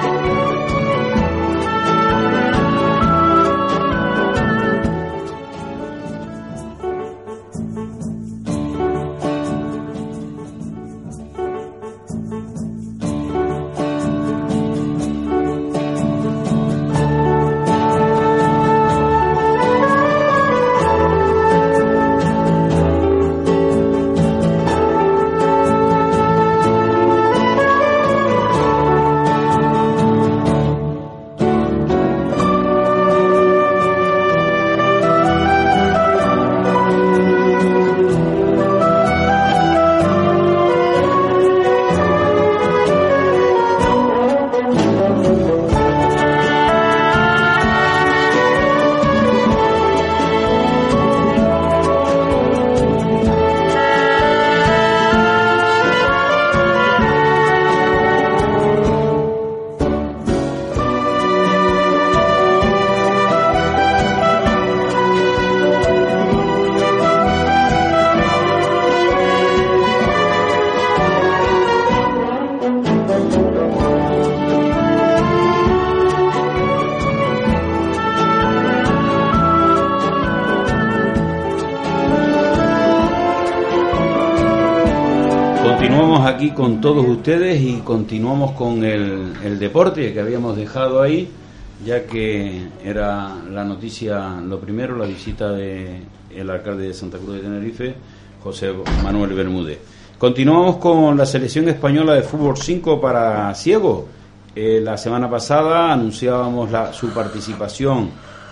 Con todos ustedes y continuamos con el, el deporte que habíamos dejado ahí, ya que era la noticia, lo primero, la visita de el alcalde de Santa Cruz de Tenerife, José Manuel Bermúdez. Continuamos con la selección española de fútbol 5 para ciegos. Eh, la semana pasada anunciábamos la, su participación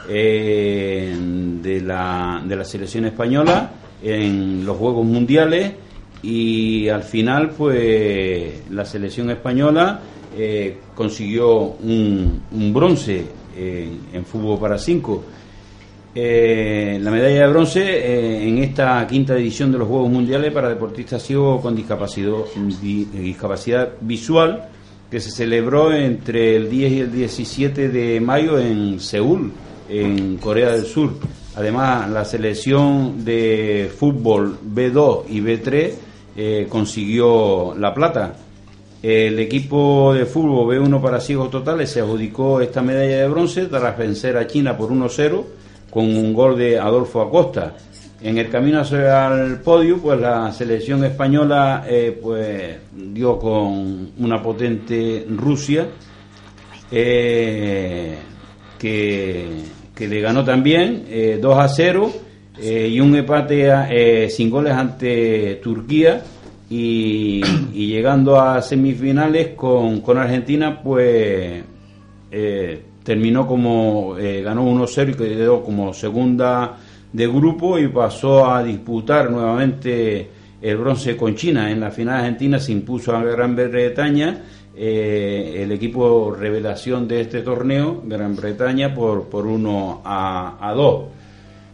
eh, de, la, de la selección española en los Juegos Mundiales y al final pues la selección española eh, consiguió un, bronce en, fútbol para cinco. Eh, la medalla de bronce eh, en esta quinta edición de los Juegos Mundiales para deportistas ciegos con discapacidad, di- discapacidad visual que se celebró entre el 10 y el 17 de mayo en Seúl, en Corea del Sur. Además, la selección de fútbol B2 y B3 eh, consiguió la plata. El equipo de fútbol B1 para ciegos totales se adjudicó esta medalla de bronce tras vencer a China por 1-0 con un gol de Adolfo Acosta. En el camino hacia el podio, pues la selección española eh, pues dio con una potente Rusia eh, que, que le ganó también eh, 2 a 0 eh, y un empate eh, sin goles ante Turquía y, y llegando a semifinales con, con Argentina pues eh, terminó como eh, ganó 1-0 y quedó como segunda de grupo y pasó a disputar nuevamente el bronce con China. En la final Argentina se impuso a Gran Bretaña, eh, el equipo revelación de este torneo, Gran Bretaña, por, por 1 a, a 2.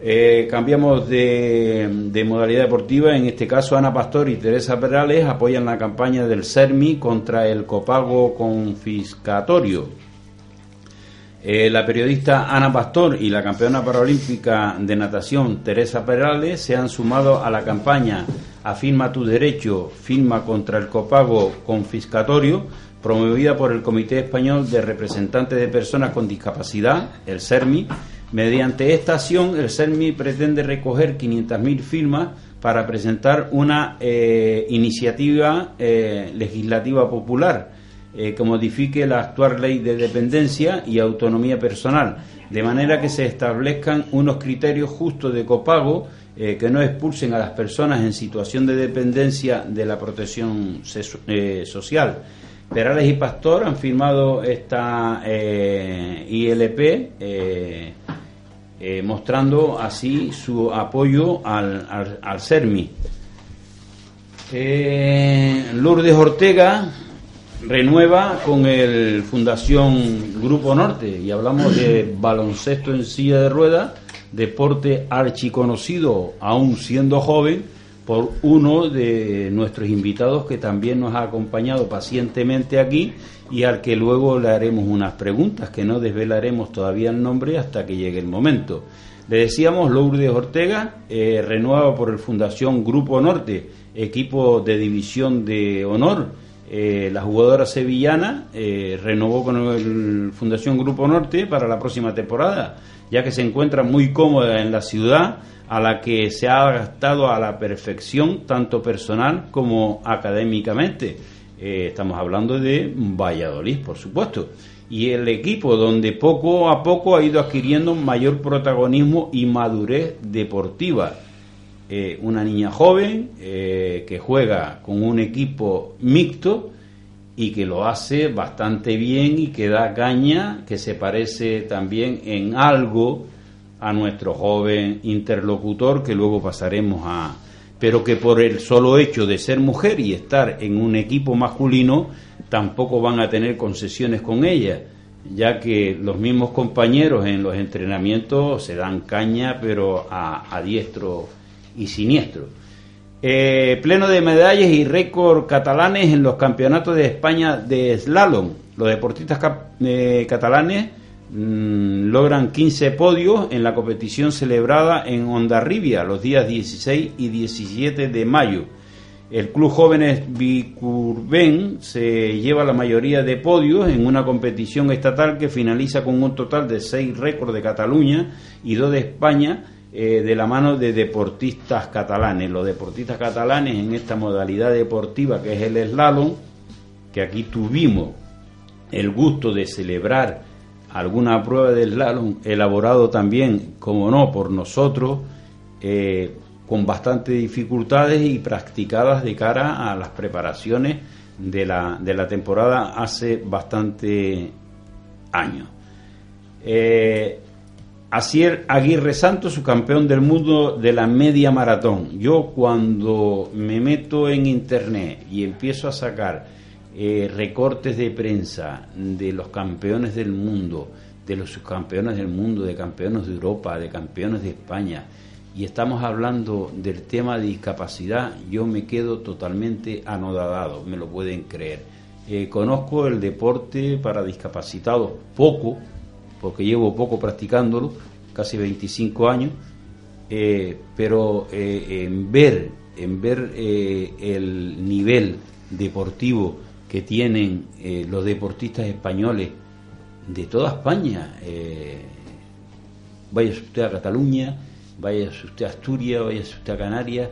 Eh, cambiamos de, modalidad deportiva, en este caso Ana Pastor y Teresa Perales apoyan la campaña del CERMI contra el copago confiscatorio. Eh, la periodista Ana Pastor y la campeona paralímpica de natación Teresa Perales se han sumado a la campaña Afirma tu derecho, firma contra el copago confiscatorio, promovida por el Comité Español de Representantes de Personas con Discapacidad, el CERMI, Mediante esta acción, el CERMI pretende recoger 500.000 firmas para presentar una eh, iniciativa eh, legislativa popular eh, que modifique la actual ley de dependencia y autonomía personal, de manera que se establezcan unos criterios justos de copago que no expulsen a las personas en situación de dependencia de la protección social. Perales y Pastor han firmado esta ILP eh, mostrando así su apoyo al, al, CERMI. Eh, Lourdes Ortega renueva con el Fundación Grupo Norte y hablamos de baloncesto en silla de ruedas, deporte archiconocido aún siendo joven por uno de nuestros invitados que también nos ha acompañado pacientemente aquí y al que luego le haremos unas preguntas que no desvelaremos todavía el nombre hasta que llegue el momento. Le decíamos Lourdes Ortega, eh, renueva por el Fundación Grupo Norte, equipo de división de honor. Eh, la jugadora sevillana eh, renovó con el Fundación Grupo Norte para la próxima temporada, ya que se encuentra muy cómoda en la ciudad a la que se ha adaptado a la perfección, tanto personal como académicamente. Eh, estamos hablando de Valladolid, por supuesto. Y el equipo donde poco a poco ha ido adquiriendo mayor protagonismo y madurez deportiva. Eh, una niña joven eh, que juega con un equipo mixto y que lo hace bastante bien y que da caña, que se parece también en algo a nuestro joven interlocutor que luego pasaremos a, pero que por el solo hecho de ser mujer y estar en un equipo masculino tampoco van a tener concesiones con ella, ya que los mismos compañeros en los entrenamientos se dan caña, pero a, diestro y siniestro. Eh, pleno de medallas y récord catalanes en los campeonatos de España de slalom. Los deportistas eh, catalanes Mm, logran 15 podios en la competición celebrada en Ondarribia los días 16 y 17 de mayo. El Club Jóvenes Bicurben se lleva la mayoría de podios en una competición estatal que finaliza con un total de 6 récords de Cataluña y 2 de España eh, de la mano de deportistas catalanes. Los deportistas catalanes en esta modalidad deportiva que es el slalom, que aquí tuvimos el gusto de celebrar alguna prueba del slalom elaborado también, como no, por nosotros, eh, con bastantes dificultades y practicadas de cara a las preparaciones de la, de la temporada hace bastante años. Eh, Asier Aguirre Santos, su campeón del mundo de la media maratón. Yo cuando me meto en internet y empiezo a sacar eh, recortes de prensa de los campeones del mundo, de los subcampeones del mundo, de campeones de Europa, de campeones de España, y estamos hablando del tema de discapacidad, yo me quedo totalmente anodadado, me lo pueden creer. Eh, conozco el deporte para discapacitados poco, porque llevo poco practicándolo, casi 25 años, eh, pero en ver, en ver el nivel deportivo que tienen eh, los deportistas españoles de toda España. Eh, vaya usted a Cataluña, vaya usted a Asturias, vaya usted a Canarias,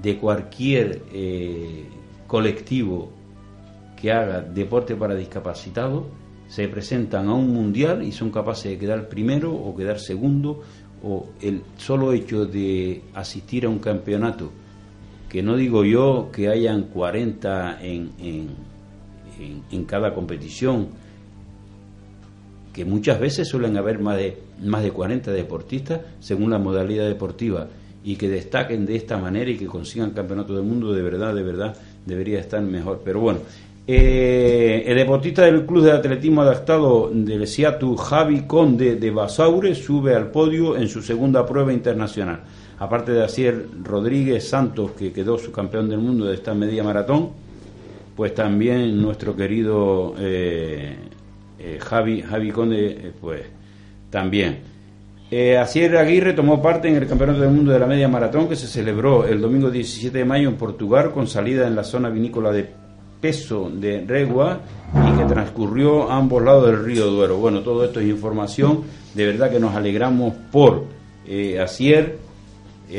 de cualquier eh, colectivo que haga deporte para discapacitados, se presentan a un mundial y son capaces de quedar primero o quedar segundo, o el solo hecho de asistir a un campeonato, que no digo yo que hayan 40 en en, cada competición, que muchas veces suelen haber más de, más de 40 deportistas según la modalidad deportiva y que destaquen de esta manera y que consigan campeonato del mundo, de verdad, de verdad, debería estar mejor. Pero bueno, Eh, el deportista del Club de Atletismo Adaptado del Seattle, Javi Conde de Basaure, sube al podio en su segunda prueba internacional. Aparte de Asier Rodríguez Santos, que quedó subcampeón del mundo de esta media maratón, pues también nuestro querido eh, eh, Javi, Javi Conde, eh, pues también. Asier Aguirre tomó parte en el Campeonato del Mundo de la Media Maratón que se celebró el domingo 17 de mayo en Portugal con salida en la zona vinícola de Peso de Regua y que transcurrió a ambos lados del río Duero. Bueno, todo esto es información. De verdad que nos alegramos por Asier,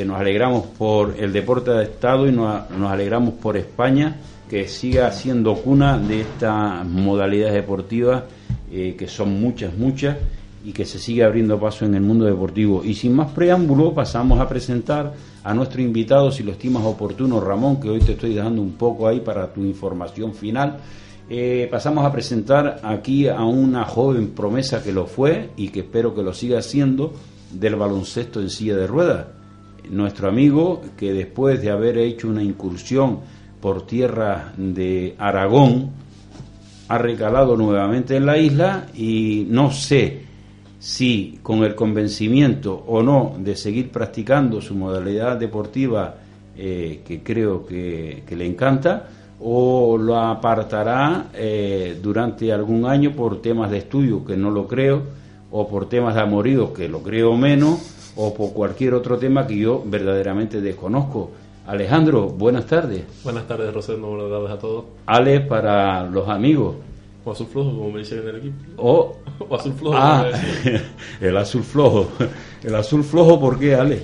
nos alegramos por el deporte de Estado y nos alegramos por España que siga siendo cuna de estas modalidades deportivas eh, que son muchas, muchas y que se sigue abriendo paso en el mundo deportivo. Y sin más preámbulo, pasamos a presentar a nuestro invitado, si lo estimas oportuno, Ramón, que hoy te estoy dejando un poco ahí para tu información final. Eh, pasamos a presentar aquí a una joven promesa que lo fue y que espero que lo siga siendo del baloncesto en silla de ruedas. Nuestro amigo que después de haber hecho una incursión por tierra de Aragón, ha recalado nuevamente en la isla y no sé si con el convencimiento o no de seguir practicando su modalidad deportiva eh, que creo que, le encanta o lo apartará eh, durante algún año por temas de estudio que no lo creo o por temas de amorío que lo creo menos o por cualquier otro tema que yo verdaderamente desconozco. Alejandro, buenas tardes. Buenas tardes, Rosel, buenas tardes a todos. Ale para los amigos. O azul flojo, como me dicen en el equipo. O, o azul flojo. Ah, el azul flojo. El azul flojo, ¿por qué, Ale?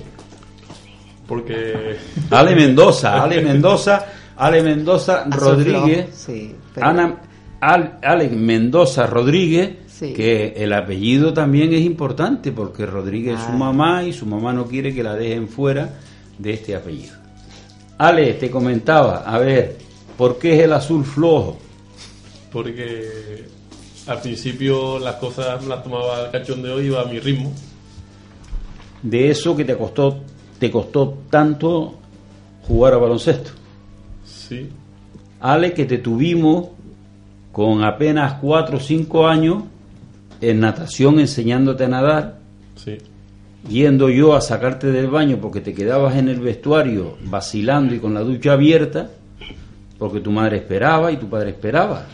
Porque. Ale Mendoza, Ale Mendoza, Ale Mendoza Rodríguez. Sí, pero... Ana, Al, Ale Mendoza Rodríguez. Sí. Que el apellido también es importante porque Rodríguez ah. es su mamá y su mamá no quiere que la dejen fuera de este apellido. Ale, te comentaba, a ver, ¿por qué es el azul flojo? porque al principio las cosas las tomaba el cachondeo y iba a mi ritmo. De eso que te costó, te costó tanto jugar a baloncesto. Sí. Ale, que te tuvimos con apenas 4 o 5 años en natación enseñándote a nadar. Sí. Yendo yo a sacarte del baño porque te quedabas en el vestuario vacilando y con la ducha abierta, porque tu madre esperaba y tu padre esperaba.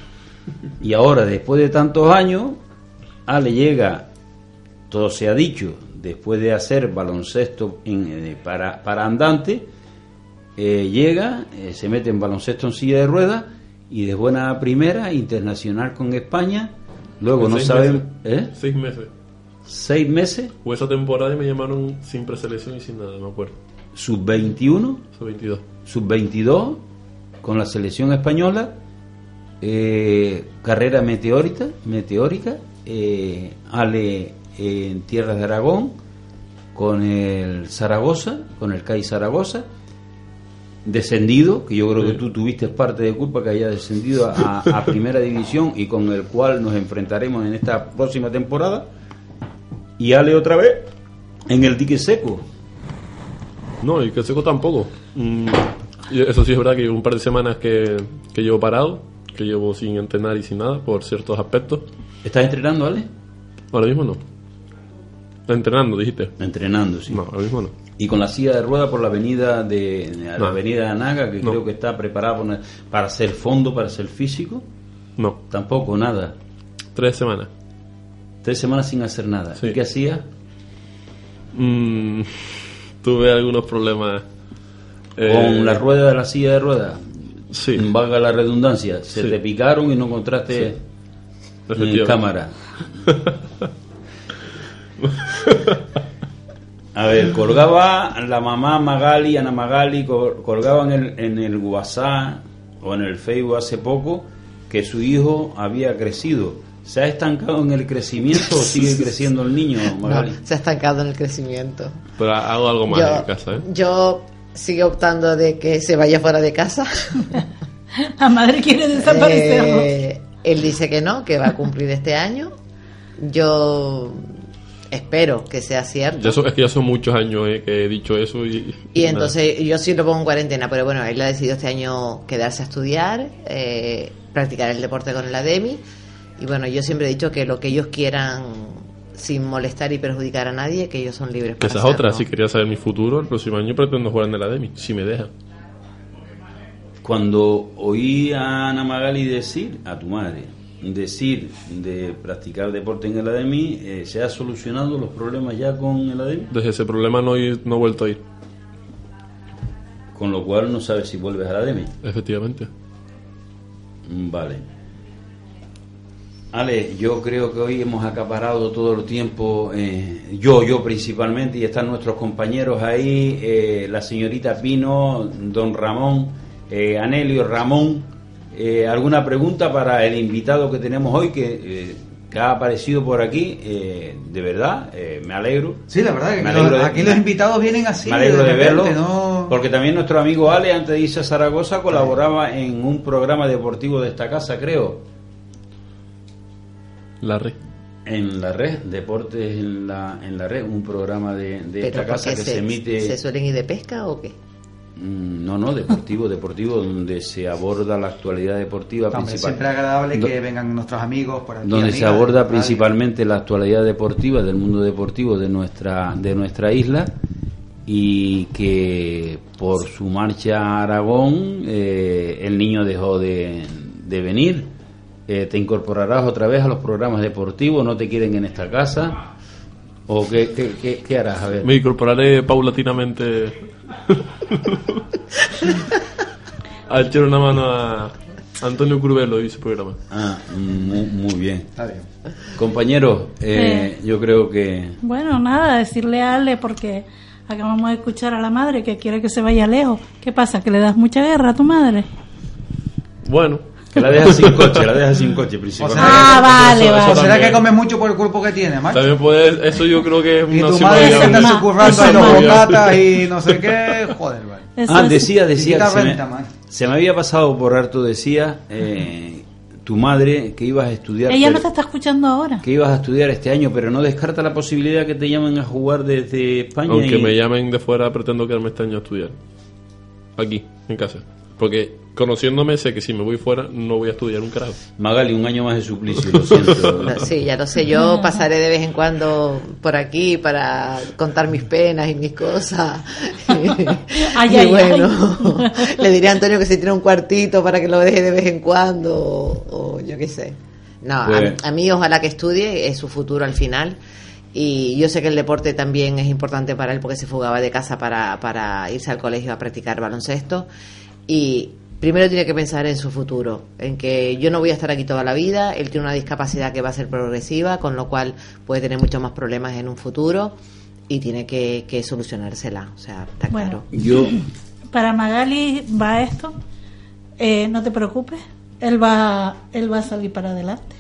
Y ahora, después de tantos años, Ale llega, todo se ha dicho, después de hacer baloncesto en, eh, para, para andante, eh, llega, eh, se mete en baloncesto en silla de ruedas y de buena primera, internacional con España. Luego no saben. ¿eh? Seis meses. ¿Seis meses? Fue esa temporada y me llamaron sin preselección y sin nada, me acuerdo. ¿Sub-21? Sub-22. Sub-22 con la selección española eh, carrera meteórica, meteórica eh, Ale en tierras de Aragón con el Zaragoza, con el CAI Zaragoza, descendido, que yo creo que tú tuviste parte de culpa que haya descendido a, a primera división y con el cual nos enfrentaremos en esta próxima temporada, y Ale otra vez en el dique seco. No, y que seco tampoco. Mm, eso sí es verdad que un par de semanas que, que llevo parado, que llevo sin entrenar y sin nada por ciertos aspectos. ¿Estás entrenando, Ale? Ahora mismo no. Entrenando, dijiste. Entrenando, sí. No, ahora mismo no. Y con la silla de rueda por la avenida de la No. avenida de Anaga, que No. creo que está preparada para, para hacer fondo, para hacer físico. No. Tampoco, nada. Tres semanas. Tres semanas sin hacer nada. Sí. ¿Y qué hacías? Mm, tuve algunos problemas. eh, Con la rueda de la silla de ruedas. Sí. Valga la redundancia. Se Sí. te picaron y no encontraste en Efectivamente. cámara. A ver, colgaba la mamá Magali, Ana Magali, col- colgaba en el, en el WhatsApp o en el Facebook hace poco que su hijo había crecido. ¿Se ha estancado en el crecimiento o sigue creciendo el niño, Magali? No, se ha estancado en el crecimiento. Pero hago algo más Yo- en casa, ¿eh? Yo sigo optando de que se vaya fuera de casa. La madre quiere desaparecerlo. Eh, él dice que no, que va a cumplir este año. Yo espero que sea cierto. Ya son- es que ya son muchos años eh, que he dicho eso y... Y nada. entonces yo sí lo pongo en cuarentena, pero bueno, él ha decidido este año quedarse a estudiar, eh, practicar el deporte con el ADEMI. Y bueno, yo siempre he dicho que lo que ellos quieran, sin molestar y perjudicar a nadie, que ellos son libres Que para esa es otra, si quería saber mi futuro, el próximo año pretendo jugar en el Ademi, si me deja. Cuando oí a Ana Magali decir, a tu madre, decir de practicar deporte en el ADEMI, eh, ¿se ha solucionado los problemas ya con el ADEMI? Desde ese problema no, he- no he vuelto a ir. Con lo cual no sabes si vuelves al ADEMI. Efectivamente. Mm, Vale. Ale, yo creo que hoy hemos acaparado todo el tiempo, eh, yo, yo principalmente, y están nuestros compañeros ahí, eh, la señorita Pino, don Ramón, eh, Anelio, Ramón. Eh, ¿Alguna pregunta para el invitado que tenemos hoy que, eh, que ha aparecido por aquí? Eh, de verdad, eh, me alegro. Sí, la verdad que los- de- aquí los invitados vienen así. me alegro de, repente, verlo, ¿no? porque también nuestro amigo Ale, antes de irse a Zaragoza, colaboraba en un programa deportivo de esta casa, creo. La red. En la red, Deportes en la, en la red, un programa de, de ¿Pero esta casa que se, emite... ¿Se suelen ir de pesca o qué? Mm, No, no, deportivo, deportivo, donde se aborda la actualidad deportiva Hombre, principal. siempre agradable Do- que vengan nuestros amigos por aquí. donde se aborda principalmente la actualidad deportiva del mundo deportivo de nuestra de nuestra isla y que por su marcha a Aragón eh, el niño dejó de, de venir Eh, te incorporarás otra vez a los programas deportivos no te quieren en esta casa o qué, qué, qué- qué harás a ver Me incorporaré paulatinamente a echar una mano a Antonio Curvelo y su programa. Ah, muy, muy bien. Está bien. Compañeros, eh, yo creo que Bueno, nada, decirle a Ale porque acabamos de escuchar a la madre que quiere que se vaya lejos. ¿Qué pasa? ¿Que le das mucha guerra a tu madre? Bueno. Que la dejas sin coche, la dejas sin coche principalmente. Ah, vale, vale. ¿O será que come mucho por el cuerpo que tiene, macho? También puede, eso yo creo que es Y una tu opción madre se más, sucurrando en los bocatas y no sé qué. Joder, vale. Ah, decía, Y decía, quita se me, renta, se me había pasado por harto, decía eh, tu madre que ibas a estudiar, Ella no te está escuchando ahora. que ibas a estudiar este año, pero no descarta la posibilidad que te llamen a jugar desde España. Aunque y- me llamen de fuera, pretendo quedarme este año a estudiar. Aquí, en casa. Porque conociéndome, sé que si me voy fuera, no voy a estudiar un carajo. Magali, un año más de suplicio, lo siento. No, sí, ya lo sé, yo pasaré de vez en cuando por aquí para contar mis penas y mis cosas. Ay, y ay, bueno, le diré a Antonio que se tiene un cuartito para que lo deje de vez en cuando, o, o yo qué sé. No, a- Pues- a, mí ojalá que estudie, es su futuro al final. Y yo sé que el deporte también es importante para él porque se fugaba de casa para, para irse al colegio a practicar baloncesto. Y primero tiene que pensar en su futuro, en que yo no voy a estar aquí toda la vida, él tiene una discapacidad que va a ser progresiva, con lo cual puede tener muchos más problemas en un futuro y tiene que, que solucionársela. O sea, está Bueno. claro. Yo, Para Magali va esto. Eh, no te preocupes. Él va, él va a salir para adelante.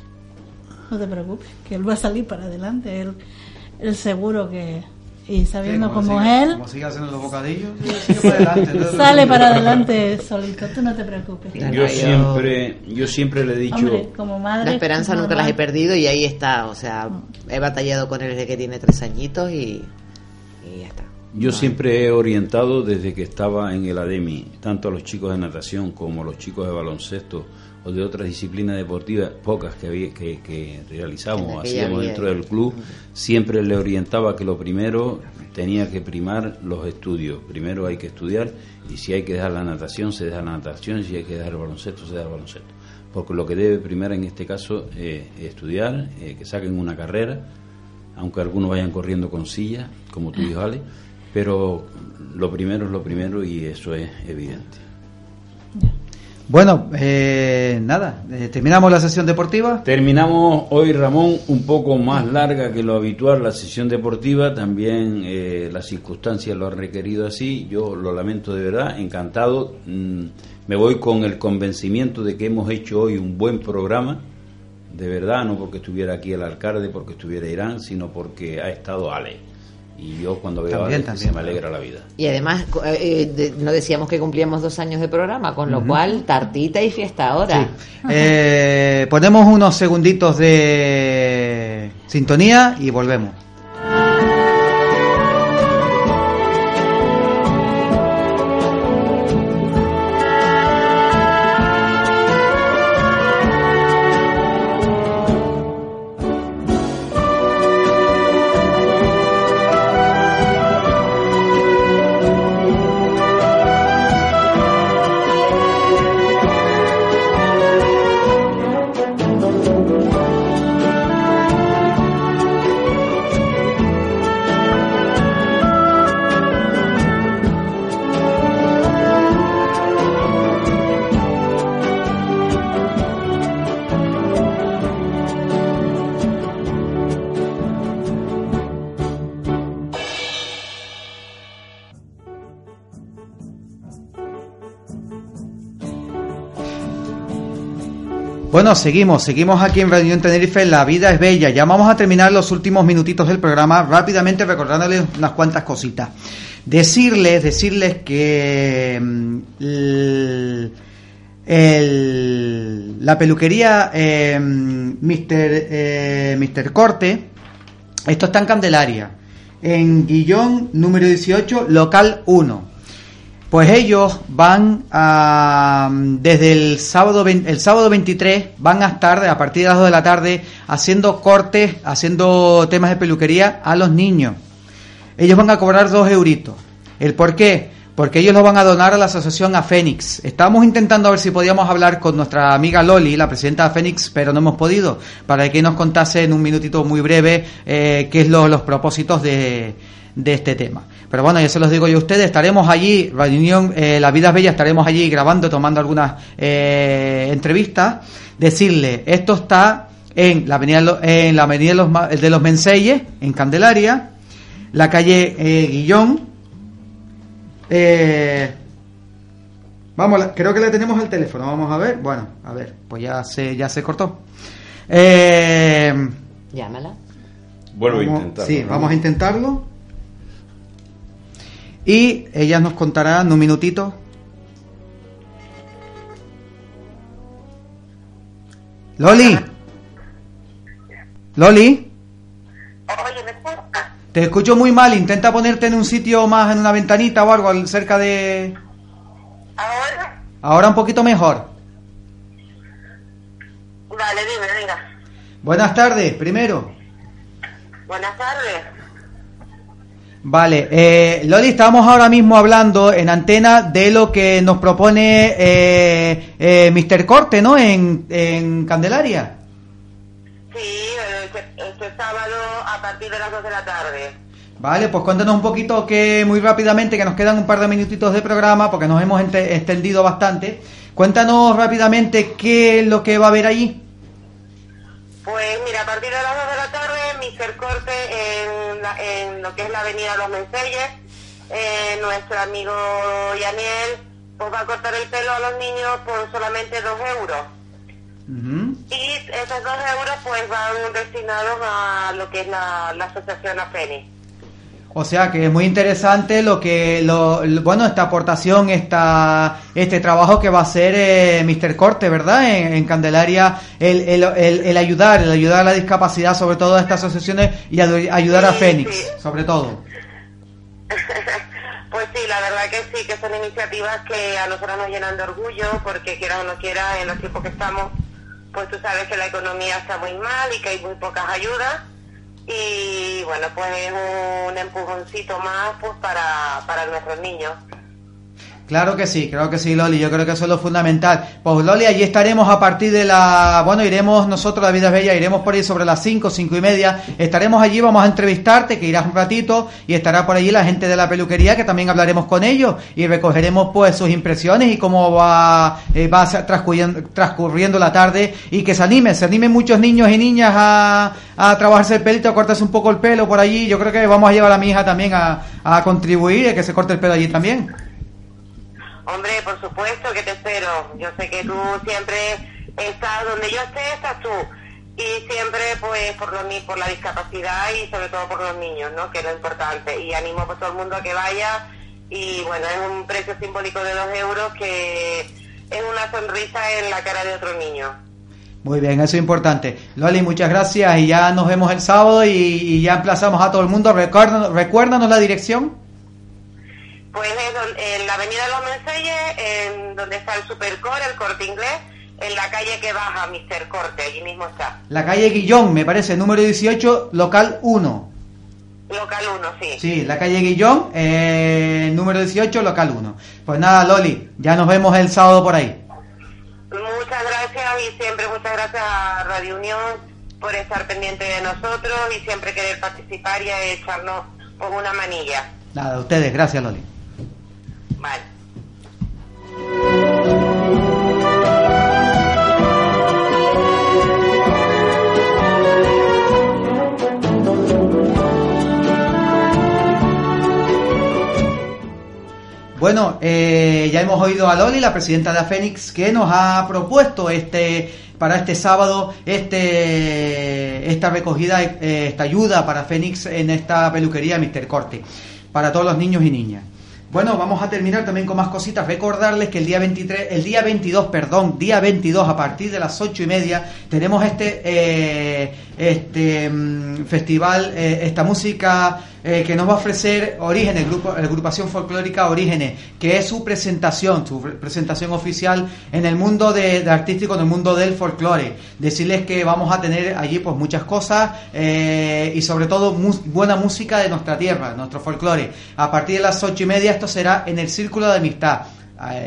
No te preocupes, que él va a salir para adelante. Él, él seguro que. Y sabiendo Sí, cómo él, Como siga haciendo los bocadillos, sigue para adelante. sale para adelante solito. Tú no te preocupes. Claro, yo yo- siempre, yo siempre le he dicho, Hombre, como madre. La esperanza nunca las he perdido y ahí está. O sea, he batallado con él desde que tiene tres añitos y, y ya está. Yo siempre he orientado desde que estaba en el ADEMI, tanto a los chicos de natación como a los chicos de baloncesto o de otras disciplinas deportivas, pocas que, había, que, que realizábamos, En aquella hacíamos dentro del club, siempre le orientaba que lo primero tenía que primar los estudios. Primero hay que estudiar y si hay que dejar la natación, se deja la natación, si hay que dejar el baloncesto, se deja el baloncesto. Porque lo que debe primar en este caso eh, es estudiar, eh, que saquen una carrera, aunque algunos vayan corriendo con silla, como tú dijo Ale, pero lo primero es lo primero y eso es evidente. Bueno, eh, nada, eh, terminamos la sesión deportiva. Terminamos hoy, Ramón, un poco más larga que lo habitual la sesión deportiva. También eh, las circunstancias lo han requerido así. Yo lo lamento de verdad, encantado. Mm, me voy con el convencimiento de que hemos hecho hoy un buen programa. De verdad, no porque estuviera aquí el alcalde, porque estuviera Irán, sino porque ha estado Ale. Y yo cuando veo También, a también. se me alegra la vida. Y además, eh, eh, de- no decíamos que cumplíamos dos años de programa, con lo cual, tartita y fiesta ahora. Eh, ponemos unos segunditos de sintonía y volvemos. Bueno, seguimos, seguimos aquí en Radio Tenerife, La Vida es Bella. Ya vamos a terminar los últimos minutitos del programa, rápidamente recordándoles unas cuantas cositas. Decirles, decirles que mm, el- la peluquería eh, Mr. eh, Mr. Corte, esto está en Candelaria, en Guillón número 18, local 1. Pues ellos van a, desde el sábado, el sábado 23, van a estar a partir de las 2 de la tarde haciendo cortes, haciendo temas de peluquería a los niños. Ellos van a cobrar dos euritos. ¿El por qué? Porque ellos lo van a donar a la asociación a Fénix. Estábamos intentando a ver si podíamos hablar con nuestra amiga Loli, la presidenta de Fénix, pero no hemos podido, para que nos contase en un minutito muy breve eh, qué es lo- los propósitos de, de este tema. Pero bueno, ya se los digo yo a ustedes, estaremos allí, Radio Unión, eh, La Vida es Bella, estaremos allí grabando, tomando algunas eh, entrevistas. Decirle, esto está en la avenida, en la avenida de los, de los Menseyes, en Candelaria, la calle eh, Guillón. Eh, vamos, creo que la tenemos al teléfono, vamos a ver. Bueno, a ver, pues ya se, ya se cortó. Eh, Llámala. Vuelvo a intentarlo, Sí, ¿no? vamos a intentarlo. Y ella nos contará en un minutito. Loli. Loli. Te escucho muy mal, intenta ponerte en un sitio más, en una ventanita o algo, al- cerca de... ¿Ahora? Ahora un poquito mejor. Vale, dime, venga. Buenas tardes, primero. Buenas tardes. Vale, eh, Loli, estamos ahora mismo hablando en antena de lo que nos propone eh, eh, Mr. Corte, ¿no? En, en Candelaria. Sí, este, este sábado a partir de las 2 de la tarde. Vale, pues cuéntanos un poquito que muy rápidamente, que nos quedan un par de minutitos de programa porque nos hemos extendido bastante. Cuéntanos rápidamente qué es lo que va a haber allí. Pues mira, a partir de las 2 de la tarde, Mr. Corte en, en lo que es la avenida Los Menseyes, eh, nuestro amigo Yaniel pues va a cortar el pelo a los niños por solamente 2 euros. Y esos 2 euros pues van destinados a lo que es la, la asociación AFENI. O sea que es muy interesante lo que, lo, lo- bueno, esta aportación, esta, este trabajo que va a hacer eh, Mr. Corte, ¿verdad? En, en Candelaria, el, el, el, el ayudar, el ayudar a la discapacidad, sobre todo a estas asociaciones y a- ayudar a Fénix, sobre todo. Pues sí, la verdad que sí, que son iniciativas que a nosotros nos llenan de orgullo, porque quiera o no quiera, en los tiempos que estamos, pues tú sabes que la economía está muy mal y que hay muy pocas ayudas. Y bueno, pues es un empujoncito más pues para, para nuestros niños. Claro que sí, creo que sí, Loli. Yo creo que eso es lo fundamental. Pues Loli, allí estaremos a partir de la... Bueno, iremos nosotros, La Vida es Bella, iremos por ahí sobre las 5, 5 y media. Estaremos allí, vamos a entrevistarte, que irás un ratito, y estará por allí la gente de la peluquería, que también hablaremos con ellos, y recogeremos pues sus impresiones y cómo va, eh, va transcurriendo, transcurriendo la tarde, y que se anime, se animen muchos niños y niñas a, a trabajarse el pelito, a cortarse un poco el pelo por allí. Yo creo que vamos a llevar a mi hija también a, a contribuir, a que se corte el pelo allí también. Hombre, por supuesto que te espero. Yo sé que tú siempre estás donde yo esté, estás tú. Y siempre, pues, por, los, por la discapacidad y sobre todo por los niños, ¿no? Que es lo importante. Y animo a todo el mundo a que vaya. Y bueno, es un precio simbólico de dos euros que es una sonrisa en la cara de otro niño. Muy bien, eso es importante. Loli, muchas gracias y ya nos vemos el sábado y, y ya emplazamos a todo el mundo. Recuérdanos, recuérdanos la dirección. Pues es don- en la avenida de los Menseyes, en donde está el Supercore, el Corte Inglés, en la calle que baja Mr. Corte, allí mismo está. La calle Guillón, me parece, número 18, local 1. Local 1, sí. Sí, la calle Guillón, eh, número 18, local 1. Pues nada, Loli, ya nos vemos el sábado por ahí. Muchas gracias y siempre muchas gracias a Radio Unión por estar pendiente de nosotros y siempre querer participar y echarnos con una manilla. Nada, a ustedes, gracias, Loli. Bueno, eh, ya hemos oído a Loli, la presidenta de Fénix, que nos ha propuesto este para este sábado este esta recogida, eh, esta ayuda para Fénix en esta peluquería Mr. Corte, para todos los niños y niñas. Bueno, vamos a terminar también con más cositas. Recordarles que el día 23, el día 22, perdón, día 22 a partir de las ocho y media tenemos este eh, este mm, festival, eh, esta música eh, que nos va a ofrecer Orígenes, grupo, la agrupación folclórica Orígenes, que es su presentación, su presentación oficial en el mundo de, de artístico, en el mundo del folclore. Decirles que vamos a tener allí pues muchas cosas y sobre todo buena música de nuestra tierra, nuestro folclore. A partir de las ocho y media esto será en el Círculo de Amistad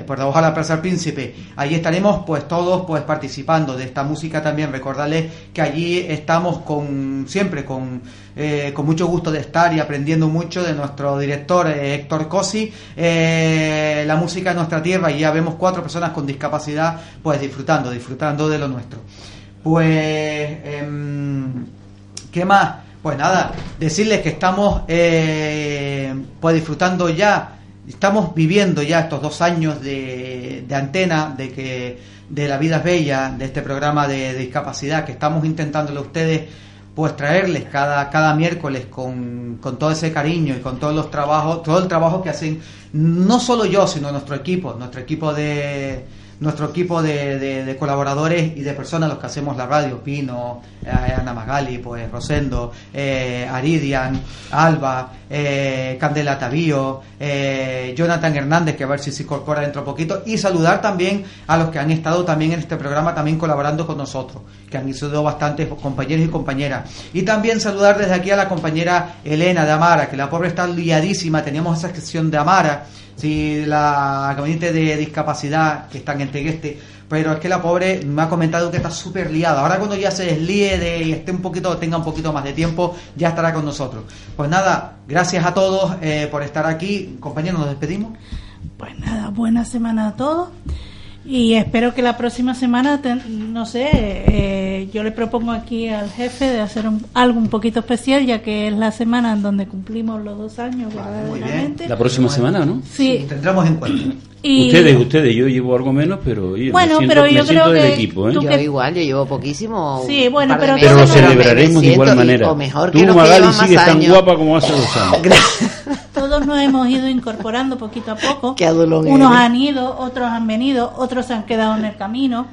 por debajo de la Plaza del Príncipe. Allí estaremos pues todos pues participando de esta música también. Recordarles que allí estamos con siempre con, eh, con mucho gusto de estar y aprendiendo mucho de nuestro director eh, Héctor Cosi, eh, la música de nuestra tierra y ya vemos cuatro personas con discapacidad pues disfrutando, disfrutando de lo nuestro. Pues, em, ¿qué más? Pues nada, decirles que estamos pues disfrutando ya estamos viviendo ya estos dos años de, de antena, de que de la vida es bella, de este programa de, discapacidad que estamos intentándole a ustedes pues traerles cada, cada miércoles con, con todo ese cariño y con todos los trabajos, todo el trabajo que hacen no solo yo, sino nuestro equipo, nuestro equipo de nuestro equipo de, de- colaboradores y de personas los que hacemos la radio, Pino, eh, Ana Magali, pues Rosendo, eh, Aridian, Alba, eh, Candela Tavío, eh, Jonathan Hernández, que a ver si se incorpora dentro de poquito, y saludar también a los que han estado también en este programa, también colaborando con nosotros, que han sido bastantes compañeros y compañeras. Y también saludar desde aquí a la compañera Elena de Amara, que la pobre está liadísima, teníamos esa sección de Amara, si la gabinete de discapacidad que están en Tegueste, pero es que la pobre me ha comentado que está súper liada. Ahora cuando ya se deslíe de, y esté un poquito, tenga un poquito más de tiempo, ya estará con nosotros. Pues nada, gracias a todos eh, por estar aquí. Compañeros, nos despedimos. Pues nada, buena semana a todos. Y espero que la próxima semana, te- no sé, eh, yo le propongo aquí al jefe de hacer un- algo un poquito especial, ya que es la semana en donde cumplimos los dos años, verdaderamente. La próxima semana, ¿no? Sí. Tendremos en cuenta. Y- Ustedes, ustedes, yo llevo algo menos, pero oye, Bueno, me siento, pero me yo siento creo del que equipo, ¿eh? Yo que- igual, yo llevo poquísimo. Sí, bueno, pero meses, Pero lo me celebraremos de igual manera. O mejor Tú, que Magali, sigues tan años. guapa como hace dos años. Todos nos hemos ido incorporando poquito a poco. Qué Unos eres. han ido, otros han venido, otros se han quedado en el camino.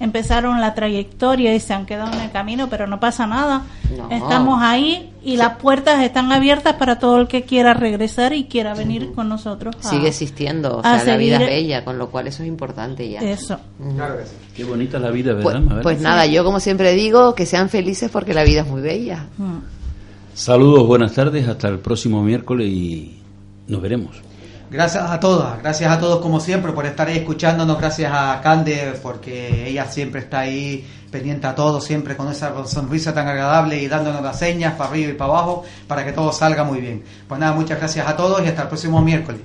Empezaron la trayectoria y se han quedado en el camino, pero no pasa nada. No. Estamos ahí y las puertas están abiertas para todo el que quiera regresar y quiera venir con nosotros. a- Sigue existiendo, o sea, la vida es bella, con lo cual eso es importante ya. Eso. Qué bonita la vida, ¿verdad? Pues, pues nada, yo como siempre digo, que sean felices porque la vida es muy bella. Saludos, buenas tardes, hasta el próximo miércoles y nos veremos. Gracias a todas, gracias a todos como siempre por estar ahí escuchándonos, gracias a Cande porque ella siempre está ahí pendiente a todo, siempre con esa sonrisa tan agradable y dándonos las señas para arriba y para abajo para que todo salga muy bien. Pues nada, muchas gracias a todos y hasta el próximo miércoles.